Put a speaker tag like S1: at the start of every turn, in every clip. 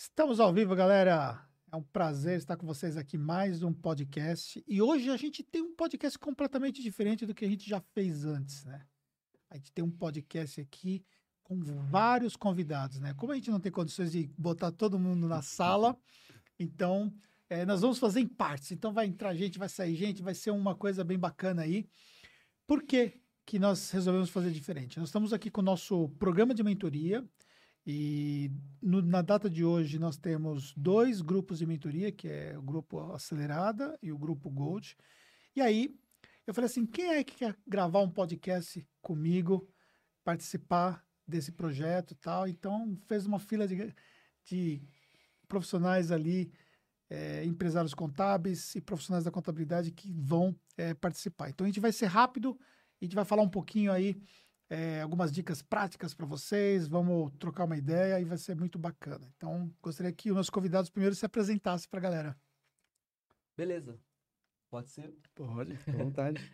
S1: Estamos ao vivo, galera. É um prazer estar com vocês aqui mais um podcast. E hoje a gente tem um podcast completamente diferente do que a gente já fez antes, né? A gente tem um podcast aqui com vários convidados, né? Como a gente não tem condições de botar todo mundo na sala, então é, nós vamos fazer em partes. Então vai entrar gente, vai sair gente, vai ser uma coisa bem bacana aí. Por que, que nós resolvemos fazer diferente? Nós estamos aqui com o nosso programa de mentoria. E no, na data de hoje nós temos dois grupos de mentoria, que é o grupo Acelerada e o grupo Gold. E aí eu falei assim, quem é que quer gravar um podcast comigo, participar desse projeto e tal? Então fez uma fila de, de profissionais ali, é, empresários contábeis e profissionais da contabilidade que vão é, participar. Então a gente vai ser rápido, a gente vai falar um pouquinho aí é, algumas dicas práticas para vocês, vamos trocar uma ideia e vai ser muito bacana. Então, gostaria que os nossos convidados primeiro se apresentassem para a galera.
S2: Beleza. Pode ser?
S3: Pode, fica à vontade.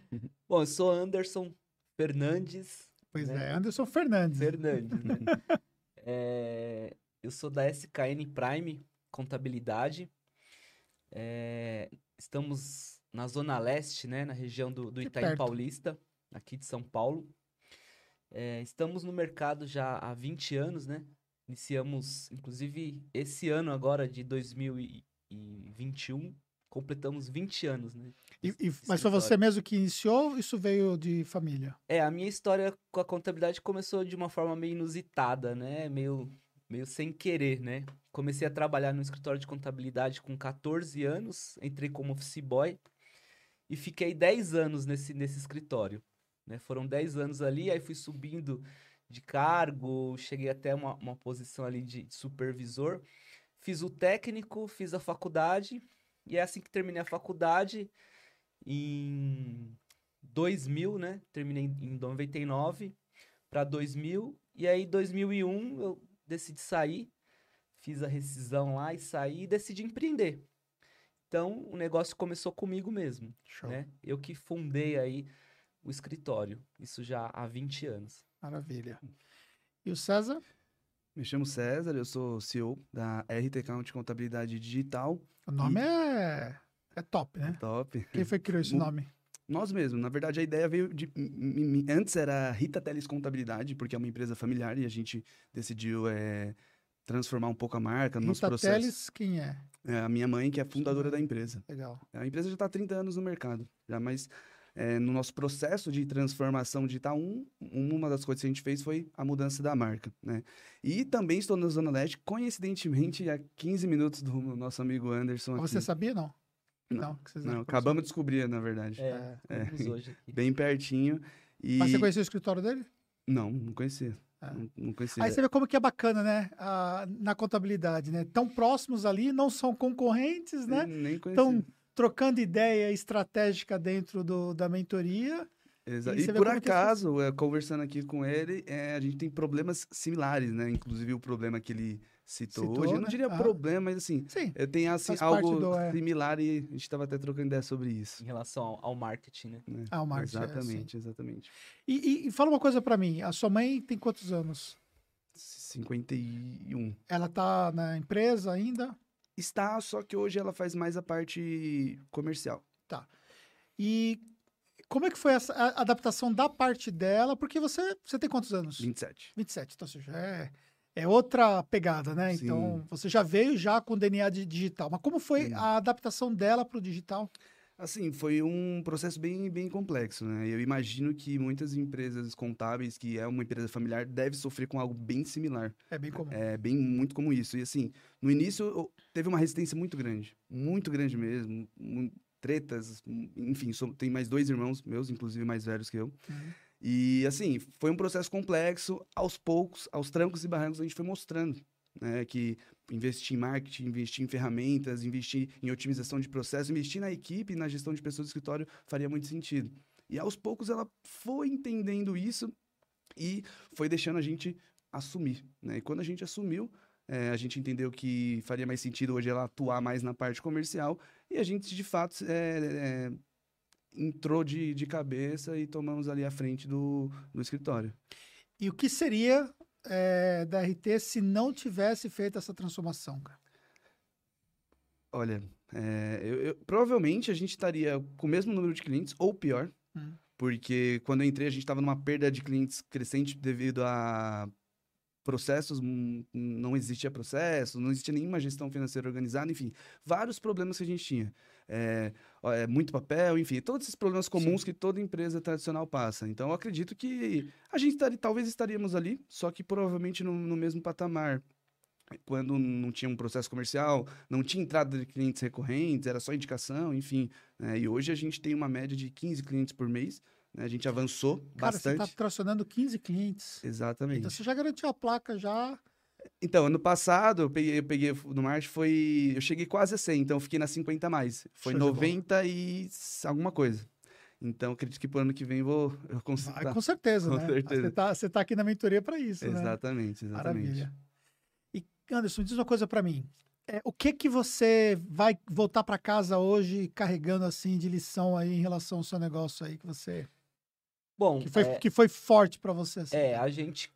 S2: Bom, eu sou Anderson Fernandes.
S1: Pois
S2: né?
S1: é, Anderson Fernandes.
S2: Fernandes, né? é, eu sou da SKN Prime Contabilidade. É, estamos na Zona Leste, né? Na região do, do Itaim
S1: perto.
S2: Paulista, aqui de São Paulo. É, estamos no mercado já há 20 anos, né? Iniciamos, inclusive, esse ano agora de 2021, completamos 20 anos, né?
S1: E- e- mas foi você mesmo que iniciou isso veio de família?
S2: É, a minha história com a contabilidade começou de uma forma meio inusitada, né? Meio, meio sem querer, né? Comecei a trabalhar no escritório de contabilidade com 14 anos, entrei como office boy e fiquei 10 anos nesse, nesse escritório, né? Foram 10 anos ali, aí fui subindo de cargo, cheguei até uma, uma posição ali de supervisor. Fiz o técnico, fiz a faculdade e é assim que terminei a faculdade em 2000, né? Terminei em 99 para 2000 e aí 2001 eu decidi sair, fiz a rescisão lá e saí e decidi empreender. Então o negócio começou comigo mesmo,
S1: Show.
S2: né? Eu que fundei aí o escritório, isso já há 20 anos.
S1: Maravilha. E o César?
S3: Me chamo César, eu sou CEO da RT Count Contabilidade Digital.
S1: O nome é, é top, né?
S3: Top.
S1: Quem foi que criou esse
S3: Mu-
S1: nome?
S3: Nós mesmos, na verdade a ideia veio de. Antes era Rita Teles Contabilidade, porque é uma empresa familiar e a gente decidiu é, transformar um pouco a marca no nosso
S1: Rita
S3: processo.
S1: Teles, quem é?
S3: É a minha mãe, que é fundadora da empresa.
S1: Legal.
S3: A empresa já está há 30 anos no mercado, já, mas é, no nosso processo de transformação digital, um, uma das coisas que a gente fez foi a mudança da marca, né? E também estou na Zona Leste, coincidentemente, a 15 minutos do nosso amigo Anderson aqui.
S1: Você sabia, não?
S3: Não.
S1: que vocês
S3: Não,
S1: eram
S3: acabamos de descobrir, na verdade.
S2: É,
S1: É.
S3: Bem pertinho. E...
S1: Mas você conhecia o escritório dele?
S3: Não, não conhecia.
S1: É.
S3: Não, não conhecia.
S1: Aí você vê como que é bacana, né? Ah, na contabilidade, né? Tão próximos ali, não são concorrentes, né?
S3: Nem conhecia.
S1: Estão trocando ideia estratégica dentro do, da mentoria.
S3: Exa-
S1: E
S3: E, por acaso, é, conversando aqui com ele, é, a gente tem problemas similares, né? Inclusive o problema que ele citou,
S1: Citou,
S3: hoje. Eu
S1: né?
S3: não diria
S1: Ah.
S3: problema, mas assim,
S1: Sim.
S3: eu tenho assim, algo
S1: do, é.
S3: similar e a gente estava até trocando ideia sobre isso.
S2: Em relação ao, ao marketing, né?
S3: né?
S1: Ah, o marketing, é,
S3: Exatamente, exatamente.
S1: E, e- e fala uma coisa pra mim. A sua mãe tem quantos anos?
S3: 51.
S1: Ela tá na empresa ainda?
S3: Está, só que hoje ela faz mais a parte comercial.
S1: E como é que foi essa a adaptação da parte dela? Porque você, você tem quantos anos?
S3: 27.
S1: 27. Então, ou seja, é, é outra pegada, né?
S3: Sim.
S1: Então, você já veio já com DNA de digital. Mas como foi
S3: Sim.
S1: a adaptação dela pro digital?
S3: Assim, foi um processo bem, bem complexo, né? Eu imagino que muitas empresas contábeis, que é uma empresa familiar, deve sofrer com algo bem similar.
S1: É bem comum.
S3: É bem muito como isso. E assim, no início teve uma resistência muito grande, muito grande mesmo, tretas, enfim, sou- tem mais dois irmãos meus, inclusive mais velhos que eu.
S1: Uhum.
S3: E assim, foi um processo complexo, aos poucos, aos trancos e barrancos a gente foi mostrando, né, que investir em marketing, investir em ferramentas, investir em otimização de processo, investir na equipe, na gestão de pessoas do escritório faria muito sentido. E aos poucos ela foi entendendo isso e foi deixando a gente assumir, né? E quando a gente assumiu, eh, a gente entendeu que faria mais sentido hoje ela atuar mais na parte comercial e a gente, de fato, eh, eh, entrou de, de cabeça e tomamos ali a frente do, do escritório.
S1: E o que seria é, da RT se não tivesse feito essa transformação, cara?
S3: Olha, é, eu, eu- provavelmente a gente estaria com o mesmo número de clientes ou pior,
S1: Hum.
S3: porque quando eu entrei a gente estava numa perda de clientes crescente devido a processos, hum, não existia processo, não existia nenhuma gestão financeira organizada, enfim, vários problemas que a gente tinha. É, é, muito papel, enfim, todos esses problemas comuns que toda empresa tradicional passa. Então, eu acredito que a gente estaria, talvez estaríamos ali, só que provavelmente no, no mesmo patamar. Quando não tinha um processo comercial, não tinha entrada de clientes recorrentes, era só indicação, enfim. né? E hoje a gente tem uma média de 15 clientes por mês, né? A gente avançou
S1: Cara,
S3: bastante.
S1: você tá tracionando 15 clientes.
S3: Exatamente.
S1: Então você já garantiu a placa já.
S3: Então, ano passado, eu peguei, eu peguei no Marte, foi. Eu cheguei quase a 100, então eu fiquei na 50 a mais. Foi
S1: Show de bola.
S3: 90 e alguma coisa. Então, acredito que pro ano que vem vou eu consigo.
S1: Vai, com certeza,
S3: com
S1: né?
S3: certeza.
S1: Você tá, você tá aqui na mentoria para isso, né?
S3: Exatamente, exatamente.
S1: Maravilha. E Anderson, diz uma coisa para mim. É, o que que você vai voltar para casa hoje carregando assim de lição aí em relação ao seu negócio aí que você
S2: Bom,
S1: que foi,
S2: é,
S1: que foi forte para você? Assim?
S2: é, a gente.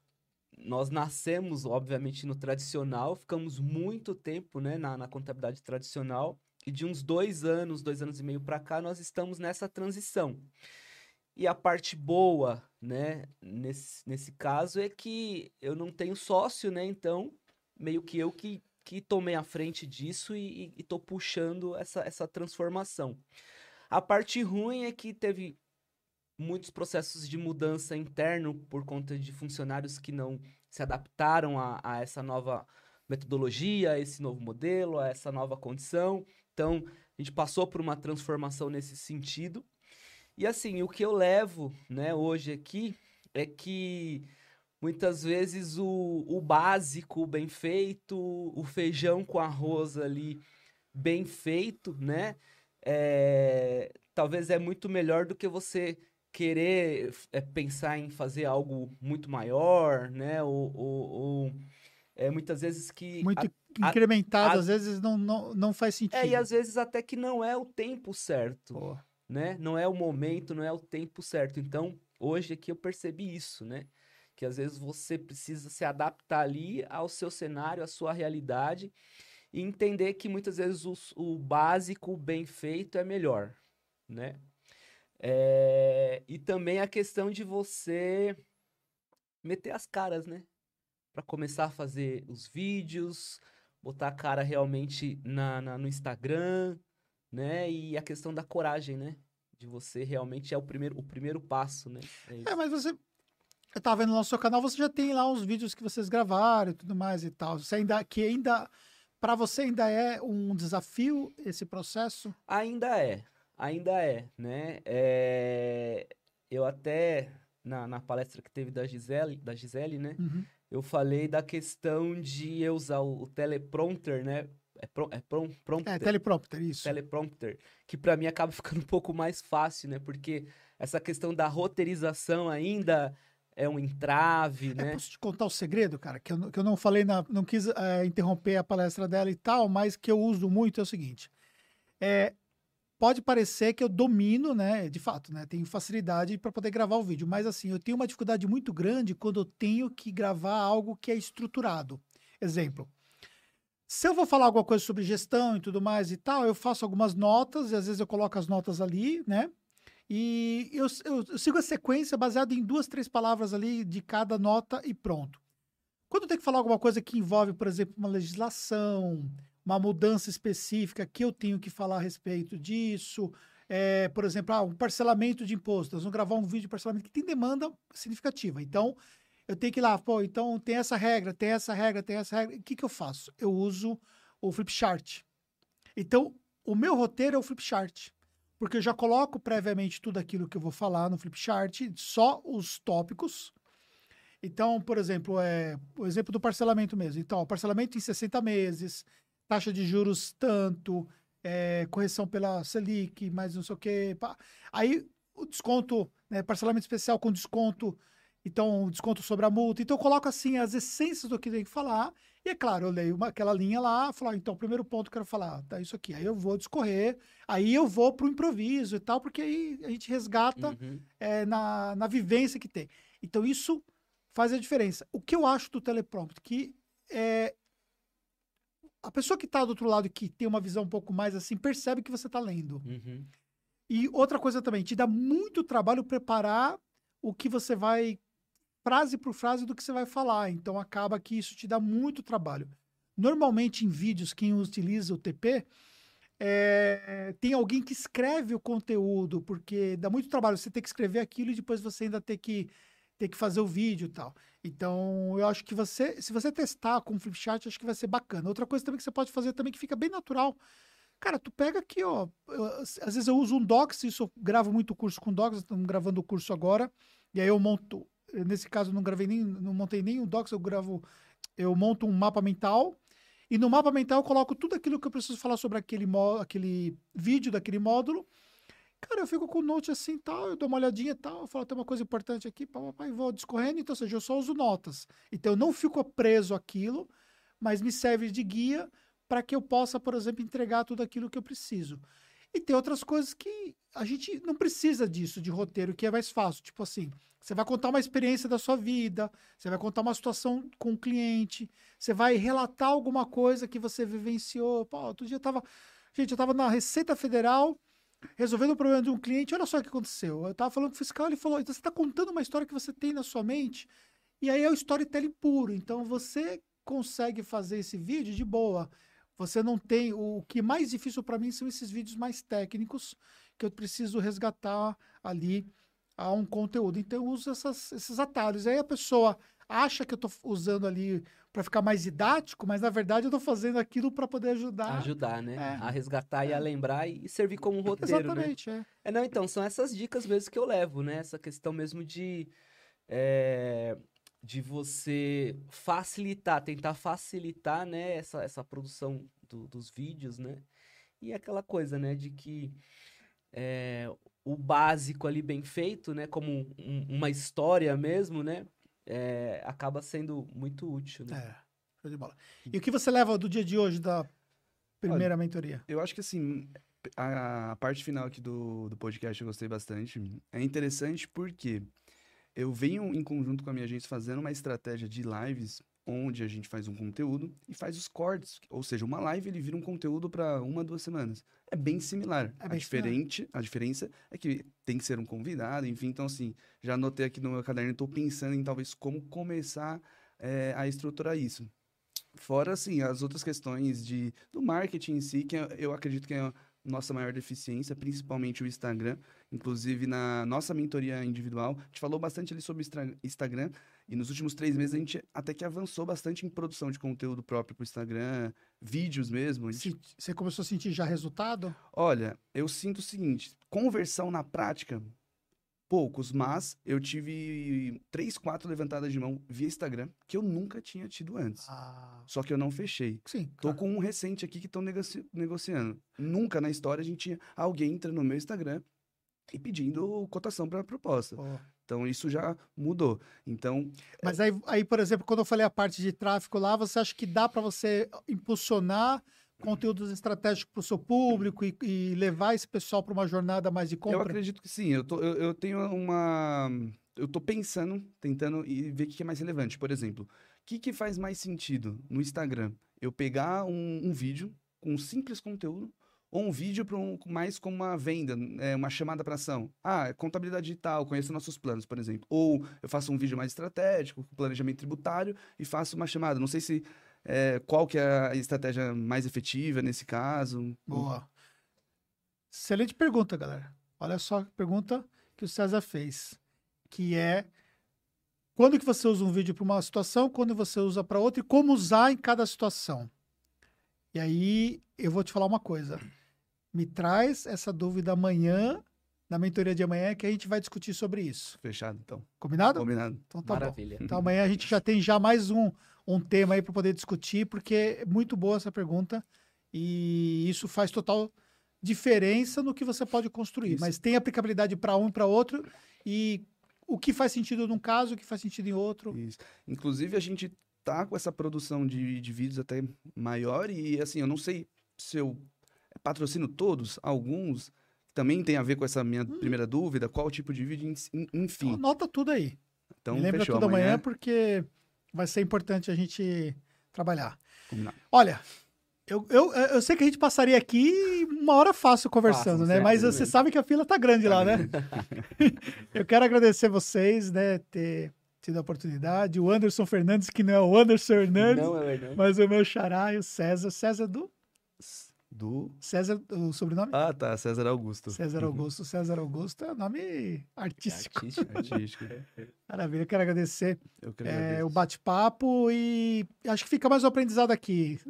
S2: Nós nascemos, obviamente, no tradicional, ficamos muito tempo né, na, na contabilidade tradicional, e de uns dois anos, dois anos e meio para cá, nós estamos nessa transição. E a parte boa, né, nesse, nesse caso, é que eu não tenho sócio, né? Então, meio que eu que, que tomei a frente disso e, e, tô puxando essa, essa transformação. A parte ruim é que teve muitos processos de mudança interno por conta de funcionários que não se adaptaram a, a essa nova metodologia, a esse novo modelo, a essa nova condição. Então, a gente passou por uma transformação nesse sentido. E assim, o que eu levo, né, hoje aqui é que muitas vezes o, o básico bem feito, o feijão com arroz ali bem feito, né, é, talvez é muito melhor do que você querer é, pensar em fazer algo muito maior, né, ou, ou, ou, é, muitas vezes que...
S1: Muito
S2: a-
S1: incrementado,
S2: a-
S1: às vezes não, não, não faz sentido.
S2: É, e às vezes até que não é o tempo certo
S1: Pô,
S2: né? Não é o momento, não é o tempo certo. Então, hoje aqui eu percebi isso, né? Que às vezes você precisa se adaptar ali ao seu cenário, à sua realidade e entender que muitas vezes o, o básico, o bem feito é melhor, né? É, E também a questão de você meter as caras, né? Para começar a fazer os vídeos, botar a cara realmente na, na- no Instagram, né? E a questão da coragem, né? De você realmente é o primeiro, o primeiro passo, né? É.
S1: É, mas você. Eu tava vendo no nosso canal, você já tem lá uns vídeos que vocês gravaram e tudo mais e tal. Você ainda. Que ainda. Para você ainda é um desafio esse processo?
S2: Ainda é, ainda é, né? É, Eu até, na, na palestra que teve da Gisele, da Gisele, né?
S1: Uhum.
S2: Eu falei da questão de eu usar o, o teleprompter, né? É, pro, é prom, prompter,
S1: É, teleprompter, isso.
S2: teleprompter, que pra mim acaba ficando um pouco mais fácil, né? Porque essa questão da roteirização ainda é um entrave,
S1: É,
S2: né?
S1: posso te contar o segredo, cara, que eu, não- que eu não falei, na, não quis é, interromper a palestra dela e tal, mas que eu uso muito é o seguinte. É, pode parecer que eu domino, né? De fato, né? Tenho facilidade para poder gravar o vídeo, mas assim, eu tenho uma dificuldade muito grande quando eu tenho que gravar algo que é estruturado. Exemplo. Se eu vou falar alguma coisa sobre gestão e tudo mais e tal, eu faço algumas notas, e às vezes eu coloco as notas ali, né? E eu, eu- eu sigo a sequência baseada em duas, três palavras ali de cada nota e pronto. Quando eu tenho que falar alguma coisa que envolve, por exemplo, uma legislação, uma mudança específica que eu tenho que falar a respeito disso, é, por exemplo, ah, um parcelamento de imposto. Nós vamos gravar um vídeo de parcelamento que tem demanda significativa. Então, eu tenho que ir lá, pô, então tem essa regra, tem essa regra, tem essa regra. O que, que eu faço? Eu uso o Flipchart. Então, o meu roteiro é o Flipchart. Porque eu já coloco previamente tudo aquilo que eu vou falar no Flipchart, só os tópicos. Então, por exemplo, é, o exemplo do parcelamento mesmo. Então, parcelamento em 60 meses, taxa de juros tanto, é, correção pela Selic, mais não sei o quê. pá. Aí, o desconto, né, parcelamento especial com desconto, então, desconto sobre a multa. Então, eu coloco, assim, as essências do que tem que falar. E, é claro, eu leio uma- aquela linha lá, falo, ah, então, o primeiro ponto que eu quero falar, tá isso aqui. Aí eu vou discorrer, aí eu vou pro improviso e tal, porque aí a gente resgata
S2: Uhum.
S1: é, na, na vivência que tem. Então, isso faz a diferença. O que eu acho do teleprompter? Que é, a pessoa que está do outro lado, que tem uma visão um pouco mais assim, percebe que você está lendo.
S2: Uhum.
S1: E outra coisa também, te dá muito trabalho preparar o que você vai, frase por frase, do que você vai falar. Então acaba que isso te dá muito trabalho. Normalmente em vídeos, quem utiliza o TP, é, tem alguém que escreve o conteúdo, porque dá muito trabalho você ter que escrever aquilo e depois você ainda ter que, ter que fazer o vídeo e tal. Então, eu acho que você, se você testar com o Flipchart, acho que vai ser bacana. Outra coisa também que você pode fazer também que fica bem natural. Cara, tu pega aqui, ó. eu- às vezes eu uso um Docs, isso eu gravo muito curso com Docs, estamos gravando o curso agora. E aí eu monto. Nesse caso, eu não gravei nem, não montei nem o Docs, eu gravo. Eu monto um mapa mental. E no mapa mental eu coloco tudo aquilo que eu preciso falar sobre aquele, aquele vídeo daquele módulo. Cara, eu fico com o note assim tal, eu dou uma olhadinha e tal, eu falo, tem uma coisa importante aqui, e vou discorrendo, então, ou seja, eu só uso notas. Então, eu não fico preso àquilo, mas me serve de guia para que eu possa, por exemplo, entregar tudo aquilo que eu preciso. E tem outras coisas que a gente não precisa disso, de roteiro, que é mais fácil. Tipo assim, você vai contar uma experiência da sua vida, você vai contar uma situação com o cliente, você vai relatar alguma coisa que você vivenciou. Pô, outro dia eu tava. Gente, eu tava na Receita Federal resolvendo o problema de um cliente. Olha só o que aconteceu. Eu tava falando com o fiscal, ele falou: então você está contando uma história que você tem na sua mente, e aí é o storytelling puro. Então você consegue fazer esse vídeo de boa. Você não tem. O que mais difícil para mim são esses vídeos mais técnicos que eu preciso resgatar ali a um conteúdo. Então eu uso essas- esses atalhos. Aí a pessoa acha que eu estou usando ali para ficar mais didático, mas na verdade eu estou fazendo aquilo para poder ajudar.
S2: Ajudar, né?
S1: É.
S2: A resgatar e a lembrar e servir como um roteiro, né?
S1: Exatamente, é.
S2: É, não, então, são essas dicas mesmo que eu levo, né? Essa questão mesmo de, é, de você facilitar, tentar facilitar, né, essa, essa produção do- dos vídeos, né? E aquela coisa, né, de que é, o básico ali bem feito, né, como um- uma história mesmo, né, é, acaba sendo muito útil, né?
S1: É, show de bola. E o que você leva do dia de hoje da primeira mentoria?
S3: Eu acho que assim, a, a parte final aqui do, do podcast eu gostei bastante. É interessante porque eu venho em conjunto com a minha agência fazendo uma estratégia de lives onde a gente faz um conteúdo e faz os cortes. Ou seja, uma live ele vira um conteúdo para uma, duas semanas. É bem similar.
S1: É
S3: a,
S1: bem similar.
S3: diferente, a diferença é que tem que ser um convidado, enfim. Então, assim, já anotei aqui no meu caderno, estou pensando em talvez como começar eh, a estruturar isso. Fora, assim, as outras questões de, do marketing em si, que eu- eu acredito que é a nossa maior deficiência, principalmente o Instagram. Inclusive, na nossa mentoria individual, a gente falou bastante ali sobre Instagram. E nos últimos três meses, a gente até que avançou bastante em produção de conteúdo próprio para o Instagram, vídeos mesmo. Gente-
S1: Você começou a sentir já resultado?
S3: Olha, eu sinto o seguinte: conversão na prática, poucos, mas eu tive três, quatro levantadas de mão via Instagram que eu nunca tinha tido antes.
S1: Ah,
S3: Só que eu não fechei.
S1: sim.
S3: Tô
S1: claro.
S3: com um recente aqui que estão negociando. Nunca na história a gente tinha alguém entra no meu Instagram e pedindo cotação para proposta.
S1: Pô.
S3: Então isso já mudou. Então,
S1: Mas aí, aí, por exemplo, quando eu falei a parte de tráfego lá, você acha que dá para você impulsionar conteúdos estratégicos para o seu público e, e levar esse pessoal para uma jornada mais de
S3: eu
S1: compra?
S3: acredito que sim. Eu, tô, eu, eu tenho uma. Eu tô pensando, tentando e ver o que que é mais relevante. Por exemplo, o que, que faz mais sentido no Instagram? Eu pegar um, um vídeo com um simples conteúdo ou um vídeo para um, mais como uma venda, é, uma chamada para ação. Ah, contabilidade digital, conheço nossos planos, por exemplo. Ou eu faço um vídeo mais estratégico, planejamento tributário, e faço uma chamada. Não sei se é, qual que é a estratégia mais efetiva nesse caso.
S1: Boa. Excelente pergunta, galera. Olha só a pergunta que o César fez, que é quando que você usa um vídeo para uma situação, quando você usa para outra e como usar em cada situação. E aí eu vou te falar uma coisa. Me traz essa dúvida amanhã, na mentoria de amanhã, que a gente vai discutir sobre isso.
S3: Fechado, então.
S1: Combinado?
S3: Combinado.
S1: Então tá bom.
S2: Maravilha.
S1: Então amanhã a gente já tem já mais um, um tema aí para poder discutir, porque é muito boa essa pergunta e isso faz total diferença no que você pode construir.
S3: Isso.
S1: Mas tem aplicabilidade para um e para outro e o que faz sentido num caso, o que faz sentido em outro.
S3: Isso. Inclusive, a gente tá com essa produção de, de vídeos até maior e, assim, eu não sei se eu patrocino todos, alguns também tem a ver com essa minha
S1: Hum.
S3: primeira dúvida, qual tipo de vídeo, en- en-
S1: Então,
S3: enfim.
S1: anota tudo aí.
S3: Então,
S1: Me lembra
S3: fechou.
S1: tudo amanhã porque vai ser importante a gente trabalhar.
S3: Combinado.
S1: Olha, eu, eu, eu sei que a gente passaria aqui uma hora fácil conversando,
S2: Fácil,
S1: né?
S2: certo,
S1: Mas você
S3: bem.
S1: sabe que a fila tá grande
S3: Tá
S1: lá, né? eu quero agradecer vocês, né? Ter tido a oportunidade. O Anderson Fernandes, que não é o Anderson Hernandes,
S2: Não, é verdade.
S1: mas o meu xará e o César. César do.
S3: Do.
S1: César, o sobrenome?
S3: Ah, tá. César Augusto.
S1: César Augusto. César Augusto é nome artístico.
S2: Artístico.
S3: Artístico.
S1: Maravilha, eu quero agradecer
S3: Eu que
S1: é,
S3: agradeço.
S1: o bate-papo e acho que fica mais um aprendizado aqui.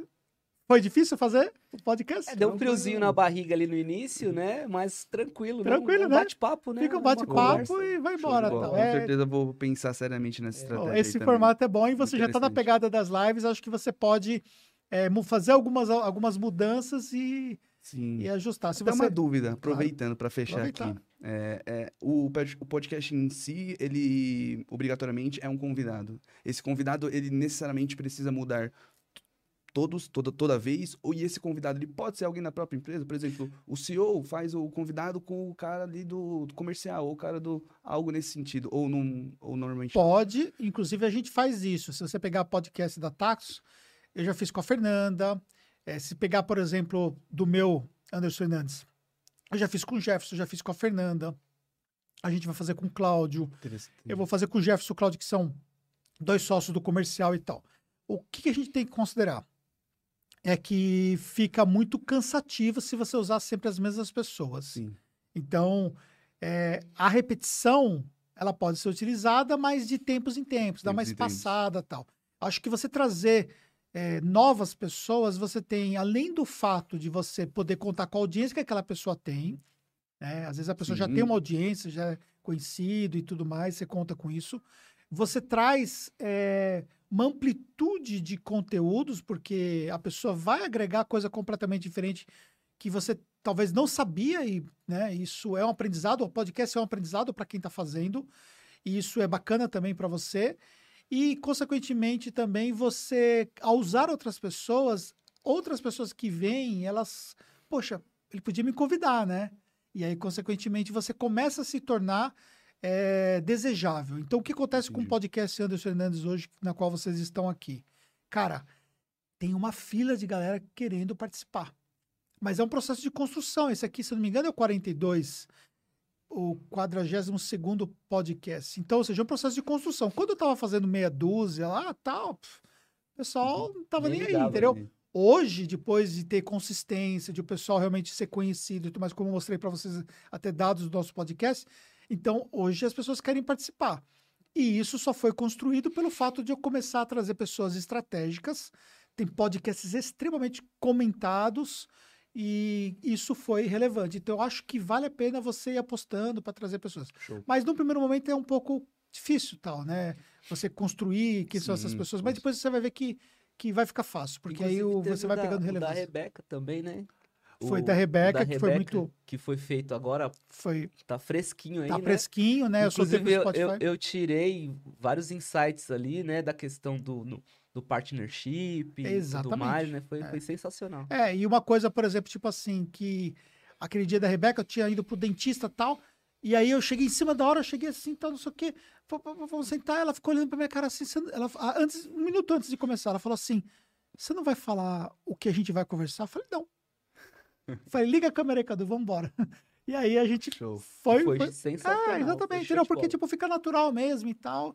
S1: Foi difícil fazer o podcast?
S2: É, deu um
S3: Não,
S2: friozinho
S3: não.
S2: na barriga ali no início, né? Mas tranquilo, né?
S1: Tranquilo,
S2: um
S1: né?
S2: bate-papo, né?
S1: Fica um bate-papo e vai embora. Tal.
S3: Com
S1: É,
S3: certeza eu vou pensar seriamente nessa estratégia. aí
S1: esse
S3: também.
S1: formato é bom e você já está na pegada das lives. Acho que você pode é, fazer algumas, algumas mudanças e,
S3: Sim.
S1: e ajustar. Se
S3: Até
S1: você
S3: uma dúvida, aproveitando para fechar
S1: Aproveitar.
S3: aqui. É, é, o, pod- o podcast em si, ele obrigatoriamente é um convidado. Esse convidado, ele necessariamente precisa mudar todos, toda, toda vez, ou e esse convidado, ele pode ser alguém na própria empresa, por exemplo, o CEO faz o convidado com o cara ali do, do comercial, ou o cara do algo nesse sentido, ou, num, ou normalmente...
S1: pode, inclusive a gente faz isso. Se você pegar podcast da Taxos, eu já fiz com a Fernanda. É, se pegar, por exemplo, do meu Anderson Fernandes, eu já fiz com o Jefferson, já fiz com a Fernanda. A gente vai fazer com o Cláudio. Eu vou fazer com o Jefferson e o Claudio, que são dois sócios do comercial e tal. O que, a gente tem que considerar? É que fica muito cansativo se você usar sempre as mesmas pessoas.
S3: Sim.
S1: Então, é, a repetição, ela pode ser utilizada, mas de tempos em tempos, dá mais passada tal. Acho que você trazer é, novas pessoas, você tem, além do fato de você poder contar com a audiência que aquela pessoa tem, né? Às vezes a pessoa já
S3: Sim.
S1: tem uma audiência, já é conhecido e tudo mais, você conta com isso. Você traz é, uma amplitude de conteúdos, porque a pessoa vai agregar coisa completamente diferente que você talvez não sabia, e né, isso é um aprendizado, o podcast é um aprendizado para quem está fazendo, e isso é bacana também para você. E, consequentemente, também você, ao usar outras pessoas, outras pessoas que vêm, elas, poxa, ele podia me convidar, né? E aí, consequentemente, você começa a se tornar é, desejável. Então, o que acontece com o
S3: Entendi.
S1: podcast Anderson Fernandes hoje, na qual vocês estão aqui? Cara, tem uma fila de galera querendo participar. Mas é um processo de construção. Esse aqui, se não me engano, é o 42, o 42 podcast. Então, ou seja, é um processo de construção. Quando eu estava fazendo meia dúzia lá, tal, o pessoal não estava nem,
S2: Nem
S1: aí, entendeu? Hoje, depois de ter consistência, de o pessoal realmente ser conhecido e tudo mais, como eu mostrei para vocês até dados do nosso podcast, então hoje as pessoas querem participar. E isso só foi construído pelo fato de eu começar a trazer pessoas estratégicas. Tem podcasts extremamente comentados e isso foi relevante. Então eu acho que vale a pena você ir apostando para trazer pessoas.
S3: Show.
S1: Mas no primeiro momento é um pouco difícil, tal, né? Você construir quem são essas
S3: Sim,
S1: pessoas, mas depois você vai ver que, que vai ficar fácil, porque aí o- você vai
S2: da-
S1: pegando
S2: o Da
S1: relevância.
S2: Rebeca também, né?
S1: Foi
S2: O-
S1: da Rebeca,
S2: da
S1: que foi muito.
S2: Que foi feito agora,
S1: Foi,
S2: tá fresquinho aí,
S1: tá
S2: né?
S1: fresquinho, né?
S2: Inclusive, eu, eu, eu tirei vários insights ali, né? Da questão do, no- do partnership e tudo
S1: Exatamente,
S2: mais, né? Foi,
S1: é.
S2: foi sensacional.
S1: É, e uma coisa, por exemplo, tipo assim, que aquele dia da Rebeca eu tinha ido pro dentista e tal, e aí eu cheguei em cima da hora, eu cheguei assim, tal, não sei o quê, vamos sentar, ela ficou olhando pra minha cara assim, ela, ah, antes, um minuto antes de começar, ela falou assim, você não vai falar o que a gente vai conversar? Eu falei, não. Eu falei, liga a câmera aí, Cadu, vamos embora. E aí a gente
S3: Show.
S1: foi...
S2: foi,
S1: foi-
S2: sensacional.
S1: É,
S2: foi
S1: exatamente,
S2: de
S1: Porque, tipo, fica natural mesmo e tal.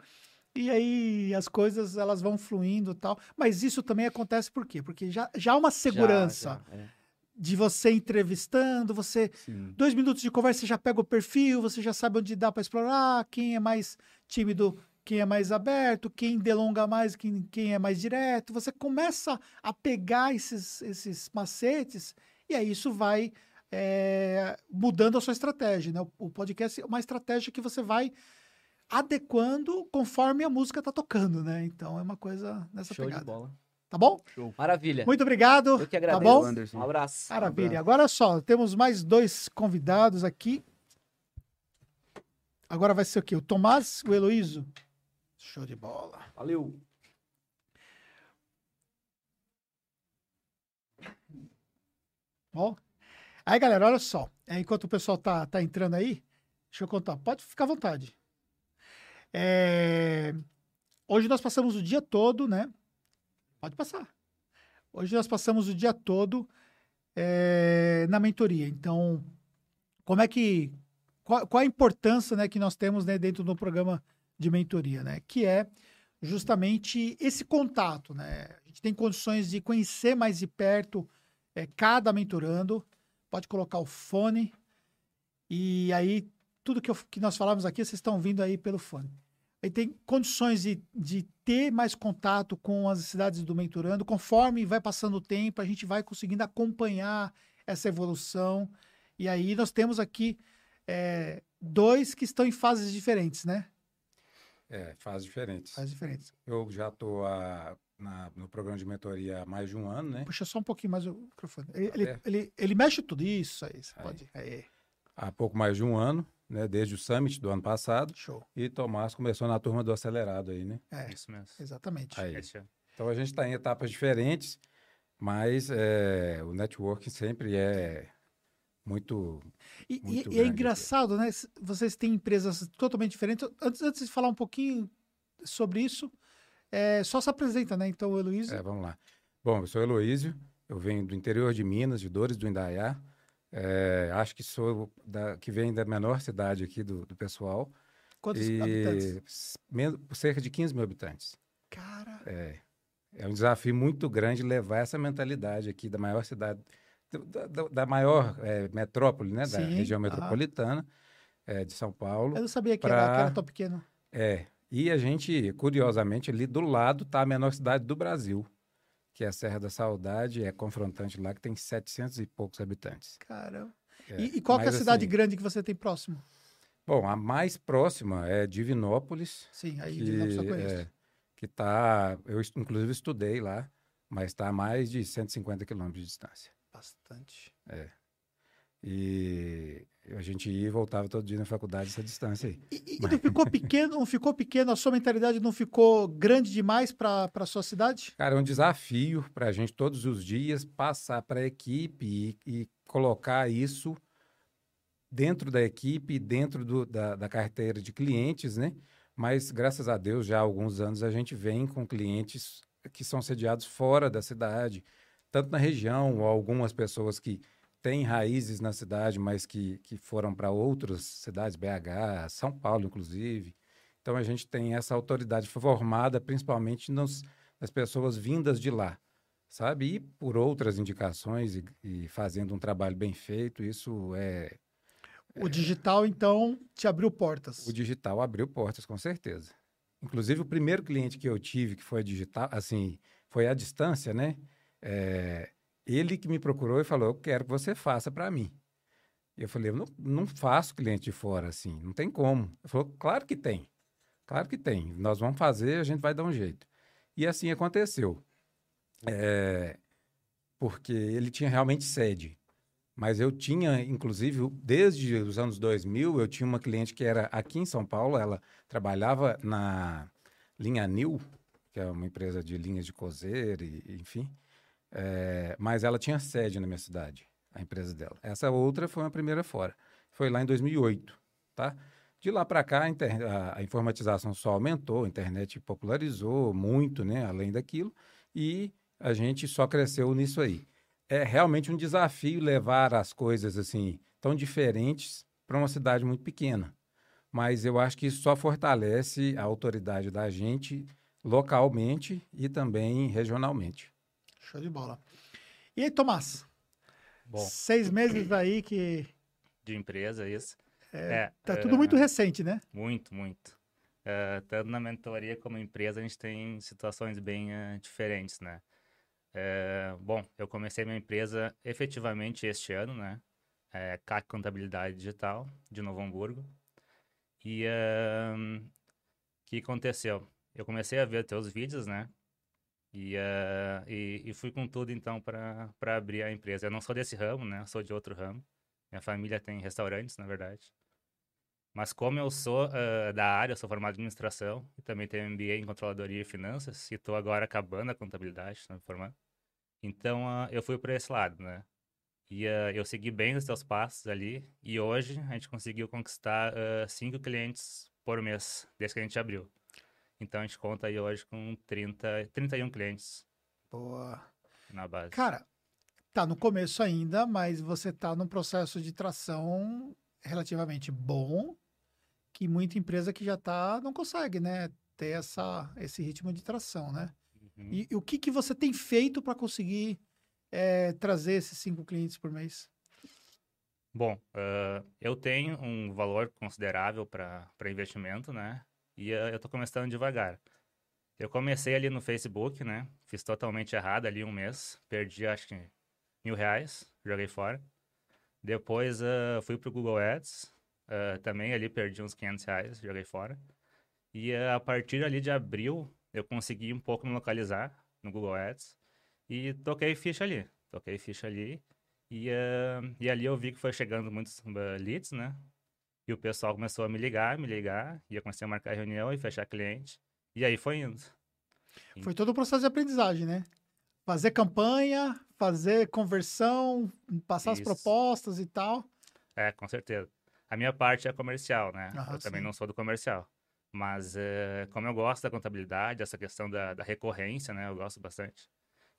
S1: E aí as coisas, elas vão fluindo e tal. Mas isso também acontece por quê? Porque já, já há uma
S2: Já,
S1: segurança
S2: já, é.
S1: de você entrevistando, você...
S3: Sim.
S1: Dois minutos de conversa, você já pega o perfil, você já sabe onde dá para explorar, quem é mais tímido, quem é mais aberto, quem delonga mais, quem, quem é mais direto. Você começa a pegar esses, esses macetes e aí isso vai é, mudando a sua estratégia. Né? O, o podcast é uma estratégia que você vai adequando conforme a música está tocando, né? Então é uma coisa nessa
S2: Show de
S1: pegada.
S2: bola.
S1: Tá bom?
S3: Show.
S2: Maravilha.
S1: Muito obrigado.
S2: Eu que
S1: Tá
S2: agradeço.
S1: bom?
S3: Anderson.
S2: Um abraço.
S1: Maravilha.
S3: abraço.
S1: Agora só, temos mais dois convidados aqui. Agora vai ser o quê? O Tomás e o Heloísio? Show de bola.
S2: Valeu.
S1: Bom. Aí, galera, olha só. É, enquanto o pessoal tá, tá entrando aí, deixa eu contar. Pode ficar à vontade. É, Hoje nós passamos o dia todo, né? Pode passar. Hoje nós passamos o dia todo é, na mentoria. Então, como é que. Qual, qual, a importância né, que nós temos né, dentro do programa de mentoria, né? Que é justamente esse contato, né? A gente tem condições de conhecer mais de perto é, cada mentorando. Pode colocar o fone e aí tudo que, eu, que nós falamos aqui vocês estão vindo aí pelo fone. Aí tem condições de, de ter mais contato com as cidades do mentorando. Conforme vai passando o tempo, a gente vai conseguindo acompanhar essa evolução. E aí nós temos aqui é, dois que estão em fases diferentes, né?
S4: É, fases diferentes.
S1: Fases diferentes.
S4: Eu já estou no programa de mentoria há mais de um ano, né?
S1: Puxa só um pouquinho mais o microfone. Ele, ele, ele, ele, mexe tudo. Isso aí, você aí. pode. Aí.
S4: Há pouco mais de um ano né, desde o Summit do ano passado.
S1: Show.
S4: E Tomás começou na turma do acelerado aí, né?
S1: É, isso mesmo. Exatamente.
S4: Aí. Então a gente está em etapas diferentes, mas é, o networking sempre é muito.
S1: E, muito e é engraçado, né? Vocês têm empresas totalmente diferentes. Antes, antes de falar um pouquinho sobre isso, é, só se apresenta, né? Então, Heloísio.
S4: É, vamos lá. Bom, eu sou Heloísio, eu venho do interior de Minas, de Dores do Indaiá. É, acho que sou da, que vem da menor cidade aqui do, do pessoal.
S1: Quantos e, habitantes?
S4: cerca de 15 mil habitantes.
S1: Cara!
S4: É, é um desafio muito grande levar essa mentalidade aqui da maior cidade, da, da, da maior é, metrópole, né? Sim, da região metropolitana é, de São Paulo.
S1: Eu não sabia que, pra... era, que era tão pequeno.
S4: É, e a gente, curiosamente, ali do lado está a menor cidade do Brasil que é a Serra da Saudade, é confrontante lá, que tem 700 e poucos habitantes.
S1: Caramba. É, e, e, qual é a cidade assim, grande que você tem próximo?
S4: Bom, a mais próxima é Divinópolis.
S1: Sim, aí que, Divinópolis eu conheço. É,
S4: que está, eu inclusive estudei lá, mas está a mais de 150 quilômetros de distância.
S1: Bastante.
S4: É. E a gente ia e voltava todo dia na faculdade essa distância aí.
S1: E, e não ficou pequeno, não ficou pequeno, a sua mentalidade não ficou grande demais para a sua cidade?
S4: Cara, é um desafio para a gente todos os dias passar para a equipe e, e, colocar isso dentro da equipe, dentro do, da, da carteira de clientes, né? Mas graças a Deus, já há alguns anos a gente vem com clientes que são sediados fora da cidade, tanto na região, ou algumas pessoas que têm raízes na cidade, mas que, que foram para outras cidades, BH, São Paulo, inclusive. Então a gente tem essa autoridade formada principalmente nos, nas pessoas vindas de lá, sabe? E por outras indicações e, e fazendo um trabalho bem feito, isso é.
S1: O é... digital, então, te abriu portas.
S4: O digital abriu portas, com certeza. Inclusive, o primeiro cliente que eu tive, que foi digital, assim, foi à distância, né? É, ele que me procurou e falou: Eu quero que você faça para mim. Eu falei: Eu não, não faço cliente de fora assim, não tem como. Ele falou: Claro que tem. Claro que tem. Nós vamos fazer, a gente vai dar um jeito. E assim aconteceu. É, porque ele tinha realmente sede. Mas eu tinha, inclusive, desde os anos 2000, eu tinha uma cliente que era aqui em São Paulo, ela trabalhava na linha Nil, que é uma empresa de linhas de cozer, e, enfim. É, mas ela tinha sede na minha cidade, a empresa dela. Essa outra foi uma primeira fora. Foi lá em 2008, tá? De lá para cá, a, a, a, informatização só aumentou, a internet popularizou muito, né? Além daquilo, e a gente só cresceu nisso aí. É realmente um desafio levar as coisas assim tão diferentes para uma cidade muito pequena. Mas eu acho que isso só fortalece a autoridade da gente localmente e também regionalmente.
S1: Show de bola. E aí, Tomás? Bom. Seis meses aí que.
S5: De empresa, isso.
S1: É, é tá tudo muito recente, né?
S5: Muito, muito. Uh, tanto na mentoria como empresa, a gente tem situações bem uh, diferentes, né? Bom, eu comecei minha empresa efetivamente este ano, né? É, CAC Contabilidade Digital, de Novo Hamburgo. E o que aconteceu? Eu comecei a ver teus vídeos, né? E, uh, e, e, fui com tudo, então, para abrir a empresa. Eu não sou desse ramo, né? Eu sou de outro ramo. Minha família tem restaurantes, na verdade. Mas como eu sou uh, da área, eu sou formado em administração e também tenho MBA em controladoria e finanças e estou agora acabando a contabilidade, estou formando. Então, uh, eu fui para esse lado, né? E eu segui bem os teus passos ali e hoje a gente conseguiu conquistar cinco clientes por mês, desde que a gente abriu. Então a gente conta aí hoje com 30, 31 clientes
S1: Boa.
S5: na base.
S1: Cara, tá no começo ainda, mas você tá num processo de tração relativamente bom, que muita empresa que já tá não consegue, né, ter essa, esse ritmo de tração, né?
S5: Uhum.
S1: E, e o que, que você tem feito para conseguir é, trazer esses cinco clientes por mês?
S5: Bom, ah, eu tenho um valor considerável para investimento, né? E ah, eu tô começando devagar. Eu comecei ali no Facebook, né? Fiz totalmente errado ali um mês. Perdi, acho que, mil reais. Joguei fora. Depois ah, fui pro Google Ads. ah, também ali perdi uns 500 reais. Joguei fora. E ah, a partir ali de abril, eu consegui um pouco me localizar no Google Ads. E toquei ficha ali. Toquei ficha ali. E, e ali eu vi que foi chegando muitos leads, né? E o pessoal começou a me ligar, me ligar. E eu comecei a marcar reunião e fechar cliente. E aí foi indo.
S1: Foi todo o processo de aprendizagem, né? Fazer campanha, fazer conversão, passar as
S5: Isso.
S1: propostas e tal.
S5: É, com certeza. A minha parte é comercial, né?
S1: Aham,
S5: eu também
S1: sim.
S5: não sou do comercial. Mas eh, como eu gosto da contabilidade, essa questão da, da recorrência, né? Eu gosto bastante.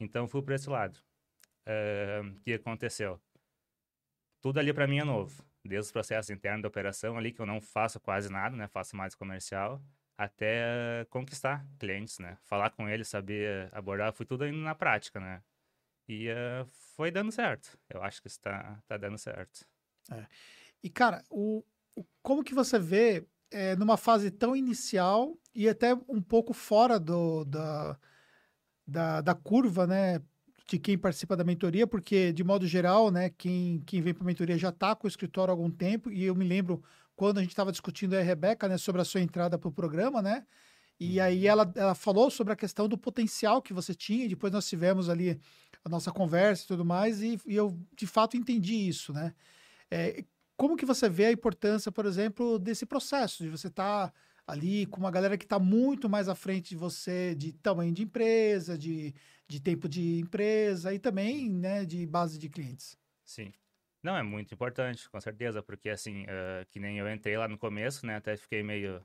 S5: Então fui para esse lado. Eh, O que aconteceu? Tudo ali para mim é novo. Desde os processos internos da operação ali, que eu não faço quase nada, né? Faço mais comercial, até conquistar clientes, né? Falar com eles, saber abordar, fui tudo indo na prática, né? E eh, foi dando certo. Eu acho que está tá dando certo.
S1: E, cara, o, o- como que você vê é, numa fase tão inicial e até um pouco fora do, da, da, da curva, né? De quem participa da mentoria, porque, de modo geral, né, quem, quem vem para a mentoria já está com o escritório há algum tempo, e eu me lembro quando a gente estava discutindo aí, a Rebeca, né, sobre a sua entrada para o programa, né? E aí ela, ela falou sobre a questão do potencial que você tinha, e depois nós tivemos ali a nossa conversa e tudo mais, e, e eu de fato entendi isso, né? É, como que você vê a importância, por exemplo, desse processo, de você estar ali com uma galera que está muito mais à frente de você, de tamanho de empresa, de, de tempo de empresa e também né, de base de clientes?
S5: Sim. Não, é muito importante, com certeza, porque assim, eh, que nem eu entrei lá no começo, né? Até fiquei meio,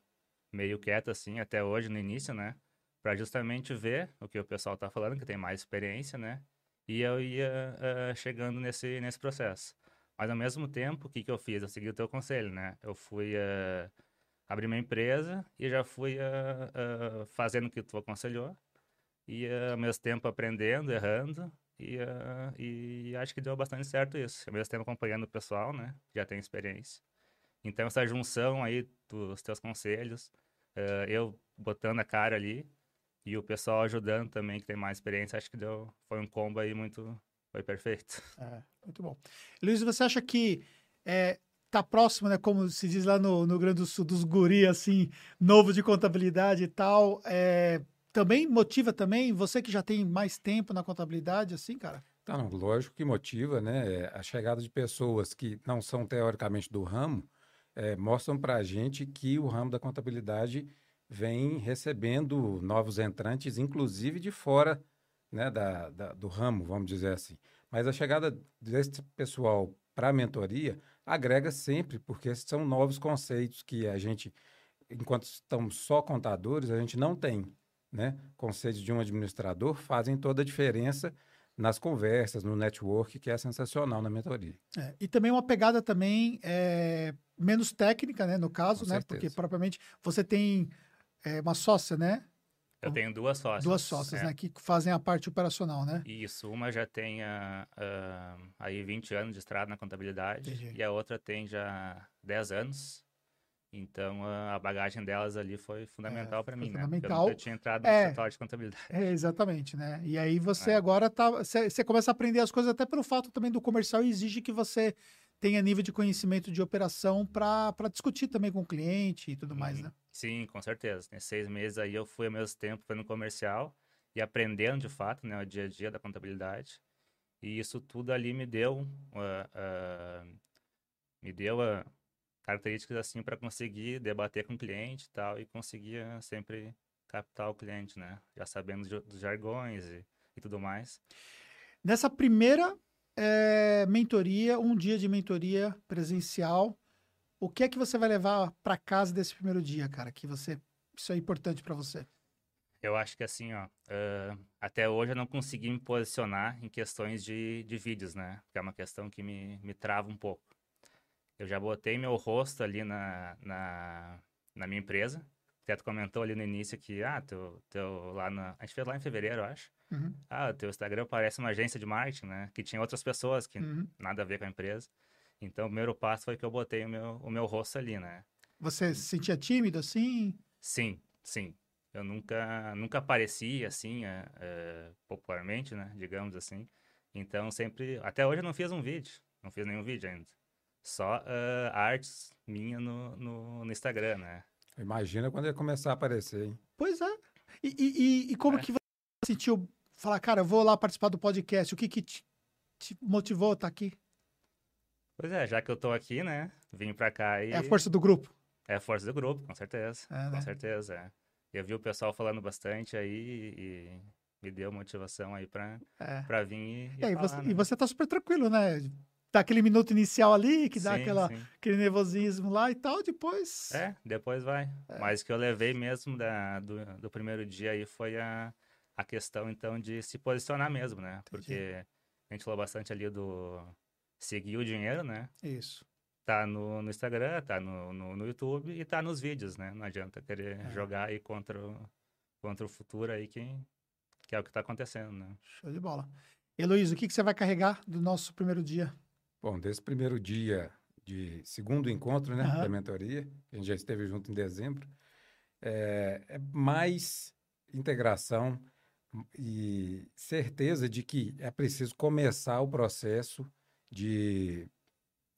S5: meio quieto, assim, até hoje, no início, né? Pra justamente ver o que o pessoal tá falando, que tem mais experiência, né? E eu ia eh, chegando nesse, nesse processo. Mas ao mesmo tempo, o que que eu fiz? Eu segui o teu conselho, né? Eu fui eh, abrir minha empresa e já fui eh, eh, fazendo o que tu aconselhou. E ao mesmo tempo aprendendo, errando. E, ah, e acho que deu bastante certo isso. Ao mesmo tempo acompanhando o pessoal, né? Já tem experiência. Então essa junção aí dos teus conselhos, ah, eu botando a cara ali e o pessoal ajudando também, que tem mais experiência, acho que deu, foi um combo aí muito, foi perfeito.
S1: É, muito bom. Luiz, você acha que é, tá próximo, né, como se diz lá no, no Rio Grande do Sul, dos guri, assim, novo de contabilidade e tal, é, também motiva também você que já tem mais tempo na contabilidade, assim, cara?
S4: Então, lógico que motiva, né? A chegada de pessoas que não são teoricamente do ramo eh, mostram para a gente que o ramo da contabilidade vem recebendo novos entrantes, inclusive de fora né, da, da- do ramo, vamos dizer assim. Mas a chegada desse pessoal para a mentoria agrega sempre, porque são novos conceitos que a gente, enquanto estamos só contadores, a gente não tem. Né? Conceitos de um administrador fazem toda a diferença nas conversas, no network, que é sensacional na mentoria.
S1: É, e também uma pegada também é, menos técnica, né, no caso,
S4: Com
S1: né,
S4: certeza.
S1: porque propriamente você tem é, uma sócia, né,
S5: Eu tenho duas sócias.
S1: duas sócias,
S5: é.
S1: né, que fazem a parte operacional, né?
S5: Isso, uma já tem ah, ah, aí 20 anos de estrada na contabilidade
S1: Entendi.
S5: e a outra tem já 10 anos. Então a bagagem delas ali foi fundamental para
S1: É, foi
S5: mim, né? Porque eu
S1: fundamental.
S5: tinha entrado no
S1: É.
S5: setor de contabilidade.
S1: É, exatamente, né? E aí você
S5: É.
S1: agora tá. Você você começa a aprender as coisas, até pelo fato também do comercial exige que você tenha nível de conhecimento de operação para discutir também com o cliente e tudo mais,
S5: Uhum.
S1: né?
S5: Sim, com certeza. Nesses seis meses aí eu fui ao mesmo tempo fazendo comercial e aprendendo de fato, né, o dia a dia da contabilidade. E isso tudo ali me deu, ah, ah, me deu ah, características assim para conseguir debater com o cliente e tal e conseguir sempre captar o cliente, né? Já sabendo dos jargões e, e tudo mais.
S1: Nessa primeira eh, mentoria, um dia de mentoria presencial, O que é que você vai levar para casa desse primeiro dia, cara? Que você isso é importante para você?
S5: Eu acho que assim, ó, uh, até hoje eu não consegui me posicionar em questões de, de vídeos, né? Que é uma questão que me, me trava um pouco. Eu já botei meu rosto ali na, na, na minha empresa. O Teto comentou ali no início que, ah, teu, teu lá na... A gente fez lá em fevereiro, eu acho.
S1: Uhum.
S5: Ah, o teu Instagram parece uma agência de marketing, né? Que tinha outras pessoas que
S1: Uhum.
S5: nada a ver com a empresa. Então, o primeiro passo foi que eu botei o meu, o meu rosto ali, né?
S1: Você se sentia tímido assim?
S5: Sim, sim. Eu nunca, nunca apareci assim, é, é, popularmente, né? Digamos assim. Então, sempre... Até hoje eu não fiz um vídeo. Não fiz nenhum vídeo ainda. Só é, artes minha no, no, no Instagram, né?
S4: Imagina quando ele começar a aparecer, hein?
S1: Pois é. E, e- e- e como
S5: É.
S1: que você sentiu falar, cara, eu vou lá participar do podcast? O que que te, te motivou a estar aqui?
S5: Pois é, já que eu tô aqui, né? Vim pra cá e...
S1: É a força do grupo.
S5: É a força do grupo, com certeza.
S1: É, né?
S5: Com certeza, é. Eu vi o pessoal falando bastante aí e me deu motivação aí pra,
S1: É.
S5: pra vir e, e
S1: E,
S5: falar,
S1: você,
S5: né?
S1: e você tá super tranquilo, né? Dá aquele minuto inicial ali, que dá
S5: Sim,
S1: aquela,
S5: sim.
S1: aquele nervosismo lá e tal, depois.
S5: É, depois vai. Mas o que eu levei mesmo da, do, do primeiro dia aí foi a, a questão, então, de se posicionar mesmo, né? Porque a gente falou bastante ali do seguir o dinheiro, né?
S1: Isso.
S5: Tá no, no Instagram, tá no, no, no YouTube e tá nos vídeos, né? Não adianta querer
S1: É.
S5: jogar aí contra o, contra o futuro aí, que, que é o que tá acontecendo, né?
S1: Show de bola. Heloísa, o que, que você vai carregar do nosso primeiro dia?
S4: Bom, desse primeiro dia de segundo encontro, né,
S1: Aham.
S4: da mentoria, que a gente já esteve junto em dezembro, é, é mais integração e certeza de que é preciso começar o processo de